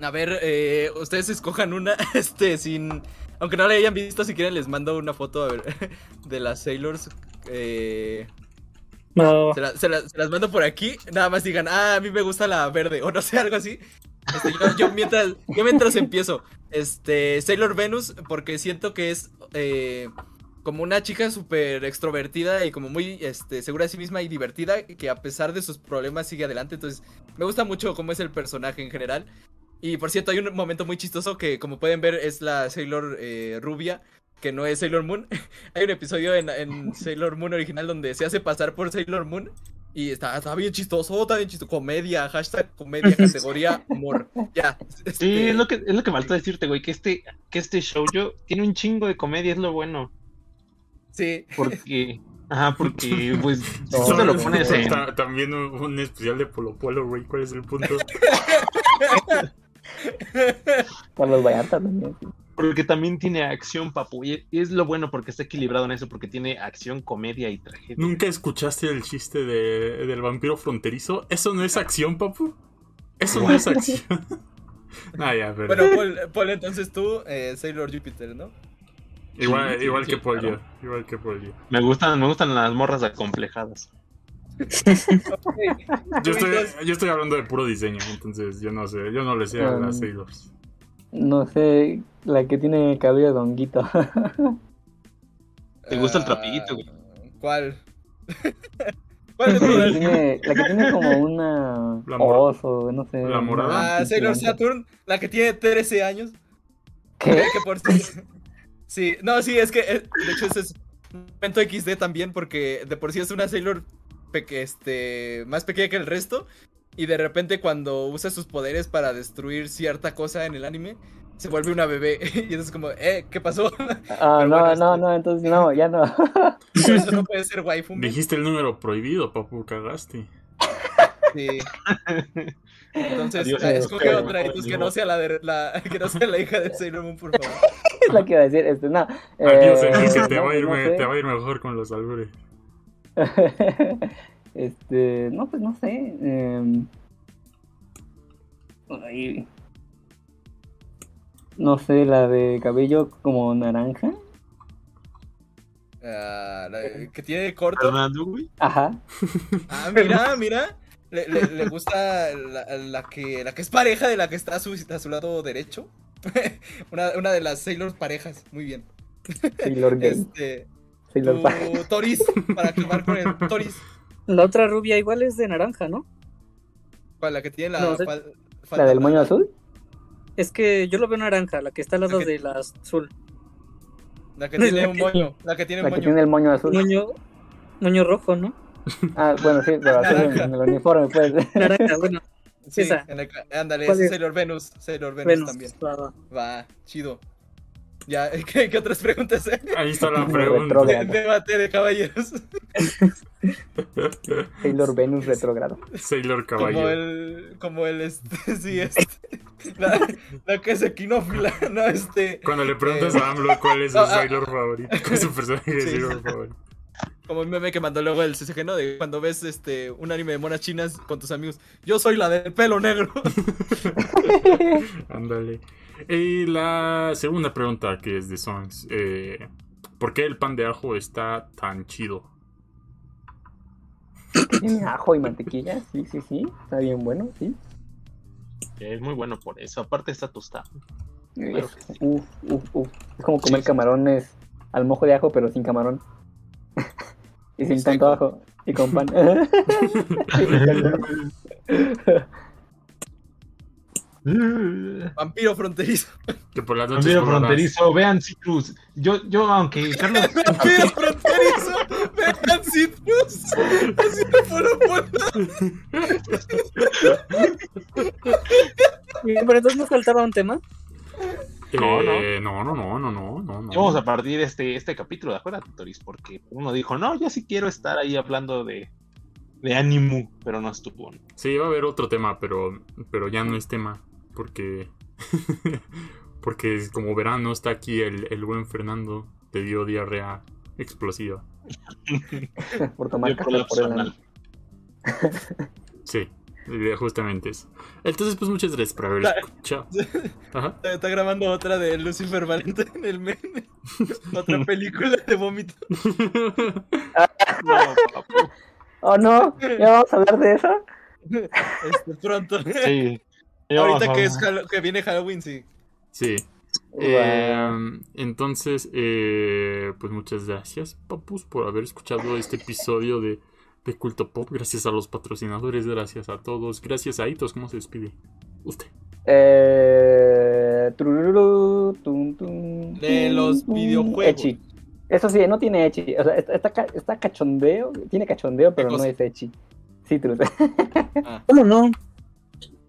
C: A ver, eh, ustedes escojan una, <laughs> este, sin... Aunque no la hayan visto, si quieren les mando una foto a ver, <laughs> de las Sailors. Eh,
D: No,
C: se, la- se la- se las mando por aquí. Nada más digan, ah, a mí me gusta la verde. O no sé, <laughs> algo así. Este, yo, yo mientras, yo mientras empiezo. Este, Sailor Venus, porque siento que es eh, como una chica súper extrovertida y como muy este, segura de sí misma y divertida. Que a pesar de sus problemas sigue adelante. Entonces, me gusta mucho cómo es el personaje en general. Y por cierto, hay un momento muy chistoso que, como pueden ver, es la Sailor eh, rubia, que no es Sailor Moon. <laughs> hay un episodio en, en <laughs> Sailor Moon original donde se hace pasar por Sailor Moon. Y está, está bien chistoso, está bien chistoso. Comedia, hashtag comedia, <laughs> categoría humor. Ya.
E: Sí,
C: este,
E: es lo que, es lo que faltó decirte, güey, que este, que este show yo tiene un chingo de comedia, es lo bueno.
C: Sí.
E: Porque, ajá, porque, pues,
F: No,
E: tú te lo pones en,
B: Ta- También un, un especial de Polo Polo, güey. ¿Cuál es el punto? <laughs>
F: Carlos Vallarta también. sí.
E: porque también tiene acción, papu, y es lo bueno porque está equilibrado en eso, porque tiene acción, comedia y tragedia.
B: ¿Nunca escuchaste el chiste de, del vampiro fronterizo? ¿Eso no es acción, papu? Eso no es acción. <laughs> ah, ya, pero.
C: Bueno, Paul, Paul, entonces tú, eh, Sailor Jupiter, ¿no?
B: igual
E: sí, sí,
B: igual
E: sí,
B: que Paul
E: claro.
B: yo, Igual que Paul yo.
E: Me gustan, me gustan las morras acomplejadas.
B: Yo estoy, yo estoy hablando de puro diseño, entonces yo no sé. Yo no le sé a las
F: Um,
B: Sailors.
F: No sé, la que tiene cabello de honguito.
E: ¿Te gusta el
C: Ah,
E: trapito, güey?
C: ¿Cuál? <laughs> ¿Cuál de
F: la, que tiene, la que tiene como una
B: La
F: oso, no sé.
B: la morada.
C: Ah, Sailor Saturn, la que tiene 13 años.
F: ¿Qué? <laughs>
C: Que por sí. Sí, no, sí, es que eh, de hecho ese es un momento XD también porque de por sí es una Sailor peque- este, más pequeña que el resto y de repente cuando usa sus poderes para destruir cierta cosa en el anime se vuelve una bebé <laughs> y eso es como, eh, ¿qué pasó? <laughs>
F: Ah,
C: Pero
F: no,
C: bueno,
F: no,
C: este-
F: no, entonces no, ya no. <laughs>
C: Eso no puede ser waifu.
B: Dijiste el número prohibido, papu, cagaste.
C: Sí. Entonces, escoge
E: adiós,
C: otra, entonces que no sea la de la que no sea la hija de Sailor Moon, por favor.
F: es lo que iba a decir, este, no.
B: Adiós,
F: eh,
B: Enrique, te,
F: no,
B: va a ir,
F: no
B: me-
F: sé.
B: te va a ir mejor con los albures. <laughs>
F: este, no, pues no sé. em, ay, no sé, la de cabello como naranja.
C: Ah, la que tiene corto.
E: Fernando, güey.
F: Ajá.
C: Ah, mira, <laughs> mira. Le, le- le gusta la, la que, la que es pareja de la que está a su, a su lado derecho. <laughs> una, una de las Sailor parejas. Muy bien.
F: Sailor Gay.
C: Este,
F: Sailor
C: tu. Toris, para acabar con el Toris.
D: la otra rubia igual es de naranja, ¿no?
C: Para la que tiene la
D: No, sé.
C: fal-
F: ¿La
C: falda
F: del moño azul?
D: Es que yo lo veo naranja, la que está al lado
C: La que-
D: de la azul.
C: La que
D: La
C: tiene un
D: que-
C: moño. La que tiene
F: La
C: un
F: que
C: moño.
F: tiene el moño azul.
D: Moño, moño rojo, ¿no?
F: Ah, bueno, sí, pero azul en, en el uniforme, pues.
D: Naranja, bueno.
C: Sí,
D: esa.
C: en el ándale,
D: ¿Cuál
C: ese es
D: es?
C: Sailor Venus. Sailor Venus
D: Venus,
C: también.
D: va, va.
C: Va, chido. Ya, <laughs> ¿qué, qué otras preguntas hay?
B: Ahí está la pregunta.
F: retrógrado.
C: De- <laughs> Debate de caballeros. <laughs>
F: Sailor Venus retrogrado.
B: Sailor
C: Como
B: Caballero.
C: el. Como el este. Sí, este. La, la que es equinófila, ¿no? Este.
B: Cuando le preguntas
C: Eh,
B: a AMLO cuál es su
C: ah, ah,
B: Sailor favorito, cuál es su personaje de
C: Sí.
B: Sailor favorito.
C: Como el meme que mandó luego el CCG, ¿no? De cuando ves este un anime de monas chinas con tus amigos. Yo soy la del pelo negro.
B: Ándale. Y la segunda pregunta que es de Songs. Eh, ¿Por qué el pan de ajo está tan chido?
F: Tiene ajo y mantequilla, sí, sí, sí. Está bien bueno, sí.
E: Es muy bueno por eso. Aparte está tostado. Claro
F: uf, uf, uf. Es como comer
E: Sí.
F: camarones al mojo de ajo, pero sin camarón. <laughs> y sin tanto ajo. Y con pan. <laughs> <laughs>
C: Vampiro fronterizo.
B: Que por las noches
E: Vampiro fronterizo, vean Citrus. Yo, yo, aunque Carlos.
C: Vampiro fronterizo. Vean Citrus. Así.
D: Y, Pero entonces nos faltaba un tema.
E: No, no.
B: Eh, no, no, no, no, no, no, no.
E: Vamos a partir de este, este capítulo, ¿de acuerdo, Toris? Porque uno dijo, no, yo sí quiero estar ahí hablando de, de Animu, pero no estuvo. ¿no?
B: Sí, va a haber otro tema, pero, pero ya no es tema. Porque. <laughs> porque como verán, no está aquí el, el buen Fernando. Te dio diarrea explosiva. <laughs>
F: por tomar café por el. <laughs>
B: Sí, eh, justamente eso. Entonces, pues muchas gracias por haber escuchado. Ajá.
C: Está, grabando otra de Lucifer Valente en el meme. Otra película de vómito.
E: No.
F: Oh no, ya vamos a hablar de eso.
C: Este, pronto.
E: Sí.
C: Ahorita que, es que viene Halloween, sí.
B: Sí. Eh, entonces, eh, pues muchas gracias, papus, por haber escuchado este episodio de, de Culto Pop. Gracias a los patrocinadores, gracias a todos. Gracias a Itos, ¿cómo se despide? Usted.
F: Eh, tum, tum,
C: De
F: tum,
C: los
F: tum,
C: videojuegos.
F: Echi. Eso sí, no tiene Echi. O sea, está, está, ca- está cachondeo. Tiene cachondeo, pero no es Echi. Citrus. <laughs>
D: ¿Cómo no?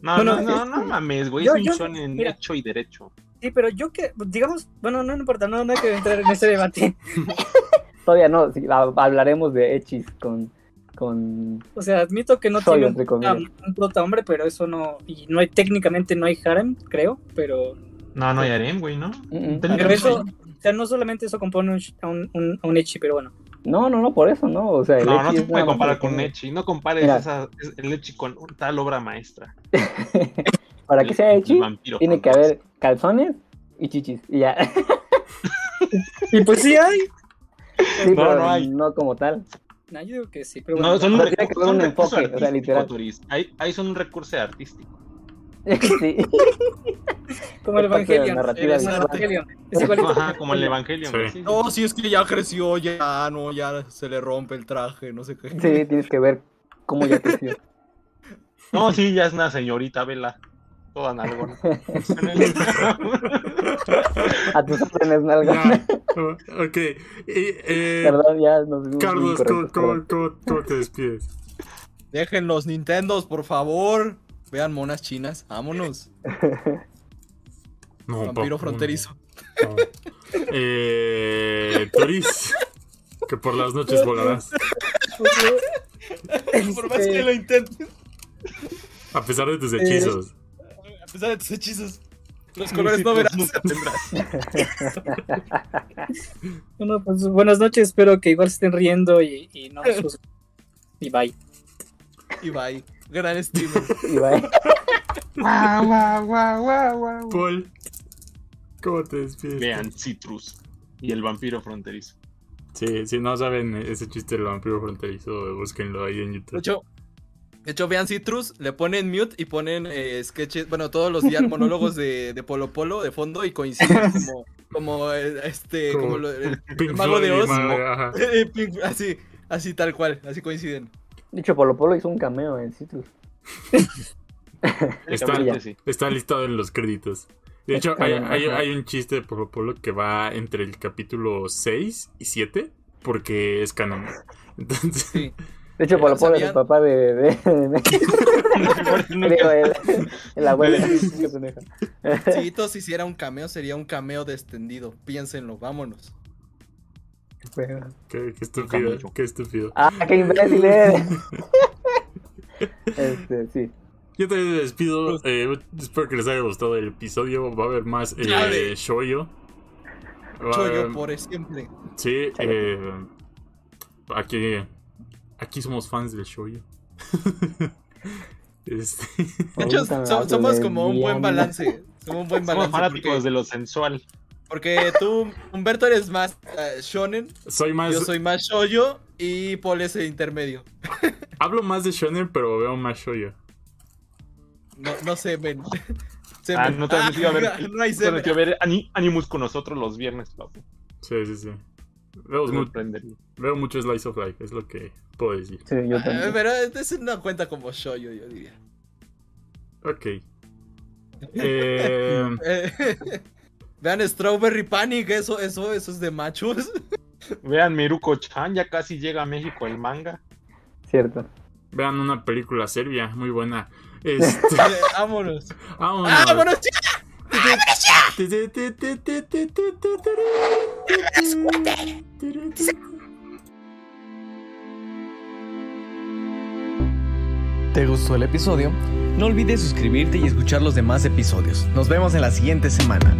E: No,
D: Bueno,
E: no, no,
D: es-
E: no mames, güey.
D: yo-
E: Es un
D: yo-
E: shonen
D: mira.
E: hecho y derecho.
D: Sí, pero yo que, digamos, bueno, no, no importa, no, no hay que entrar en ese debate. <laughs>
F: Todavía no. sí, hablaremos de Echis con. con...
D: O sea, admito que no
F: Soy,
D: tiene un, un, prota hombre, pero eso no, y no hay, técnicamente no hay harem, creo, pero,
E: No, no hay harem, güey, ¿no?
D: Pero eso, o sea, no solamente eso compone un, a un, un, a un echi, pero bueno.
F: No, no, no, por eso, ¿no? O sea, el
E: No, no se puede comparar con Echi. No compares
F: Mira.
E: esa, es- el Echi con tal obra maestra. <laughs>
F: Para que sea
E: El
F: Echi,
E: vampiro
F: tiene que haber calzones y chichis. Y ya. <laughs>
D: Y pues sí hay.
F: Sí,
E: No,
F: pero
E: no hay.
F: no como tal.
D: No, yo digo que sí, pero
E: No,
D: bueno.
E: son un,
F: O sea, tiene
E: recurso,
F: que haber
E: son
F: un enfoque, o sea, literal.
E: Ahí son un recurso artístico. <laughs>
F: sí.
D: como el Evangelion.
F: narrativa
D: el. Evangelion.
E: Ajá, como el Evangelion.
B: Sí.
E: güey, sí, sí.
C: No, si es que ya creció, ya no, ya se le rompe el traje, no sé qué.
F: Sí, tienes que ver cómo ya creció.
E: No, sí, ya es una señorita, vela. Toda nalgona. <laughs>
F: A tus órdenes, nalga.
B: Ya. ok. Y, eh,
F: Perdón, ya nos vimos muy
B: Carlos, ¿cómo, cómo- cómo te despides?
C: Dejen los Nintendos, por favor. Vean monas chinas, vámonos.
B: No,
C: Vampiro fronterizo.
B: no, no. Eh, Toris, que por las noches volarás.
C: Por más que lo intenten,
B: A pesar de tus hechizos.
C: a pesar de tus hechizos, los colores no verás.
E: Nunca tendrás.
D: Bueno, pues buenas noches, espero que igual se estén riendo y, y no <laughs> sus- Y bye.
C: Y bye. Gran streamer. <laughs>
E: Guau, guau, guau, guau, guau.
B: Paul, ¿cómo te despides?
E: Vean Citrus y el vampiro fronterizo.
B: Sí, si no saben ese chiste del vampiro fronterizo, búsquenlo ahí en
C: De
B: YouTube.
C: hecho, de hecho, vean Citrus, le ponen mute y ponen eh, sketches, bueno, todos los días <laughs> monólogos de, de Polo Polo de fondo y coinciden <laughs> como, como eh, este,
B: Como
C: como lo- el, mago de Oz.
B: madre,
C: así, así tal cual, así coinciden.
F: Dicho, Polo Polo hizo un cameo en Citrus. <laughs>
B: Está, está listado en los créditos. De hecho, hay, un chiste de Polo Polo que va entre el capítulo 6 y 7 porque es canon. <laughs> Entonces,
C: Sí.
F: De hecho, Polo Polo es el papá de. de, de- <laughs> Digo, el, abuelo de.
C: Si Itos hiciera un cameo, sería un cameo descendido. Piénsenlo, vámonos. <laughs>
B: Qué, qué estúpido, qué estúpido.
F: Ah, qué imbécil eres. <laughs> Este, sí.
B: Yo también me despido. eh, espero que les haya gustado el episodio. Va a haber más eh,
C: Dale.
B: Shoyo. Haber-
C: por siempre.
B: Sí, eh, aquí, aquí somos fans del Shoyo. <laughs> Este,
C: De hecho, somos
F: de
C: como un buen balance. Somos un buen
E: Somos
C: balance.
E: fanáticos
C: Porque,
E: de lo sensual.
C: Porque tú, Humberto, eres más eh, shonen.
B: soy más.
C: Yo soy más shoyo. Y Paul es el intermedio. <laughs>
B: Hablo más de Shonen, pero veo más Shoyo.
C: No, no sé, men. Se
E: Ah, no te has metido a ver.
C: no hay
E: te metido a ver Ani- Animus con nosotros los viernes, papu.
B: Sí, sí, sí. Veo,
E: Te
B: mu-
E: sorprendería.
B: veo mucho Slice of Life, es lo que puedo decir.
F: Sí, yo
C: Ah,
F: también.
C: Pero es una cuenta como shoyo, yo diría.
B: Ok. <laughs> Eh, <laughs>
C: Eh, Vean Strawberry Panic, eso, eso, eso es de machos. <laughs>
E: Vean Miruko-chan, ya casi llega a México el manga.
F: Cierto.
B: vean una película serbia muy buena. <laughs> Este,
C: Eh, Vámonos.
B: vámonos.
C: ¡Vámonos, ya!
G: ¿Te gustó el episodio? No olvides suscribirte y escuchar los demás episodios. Nos vemos en la siguiente semana.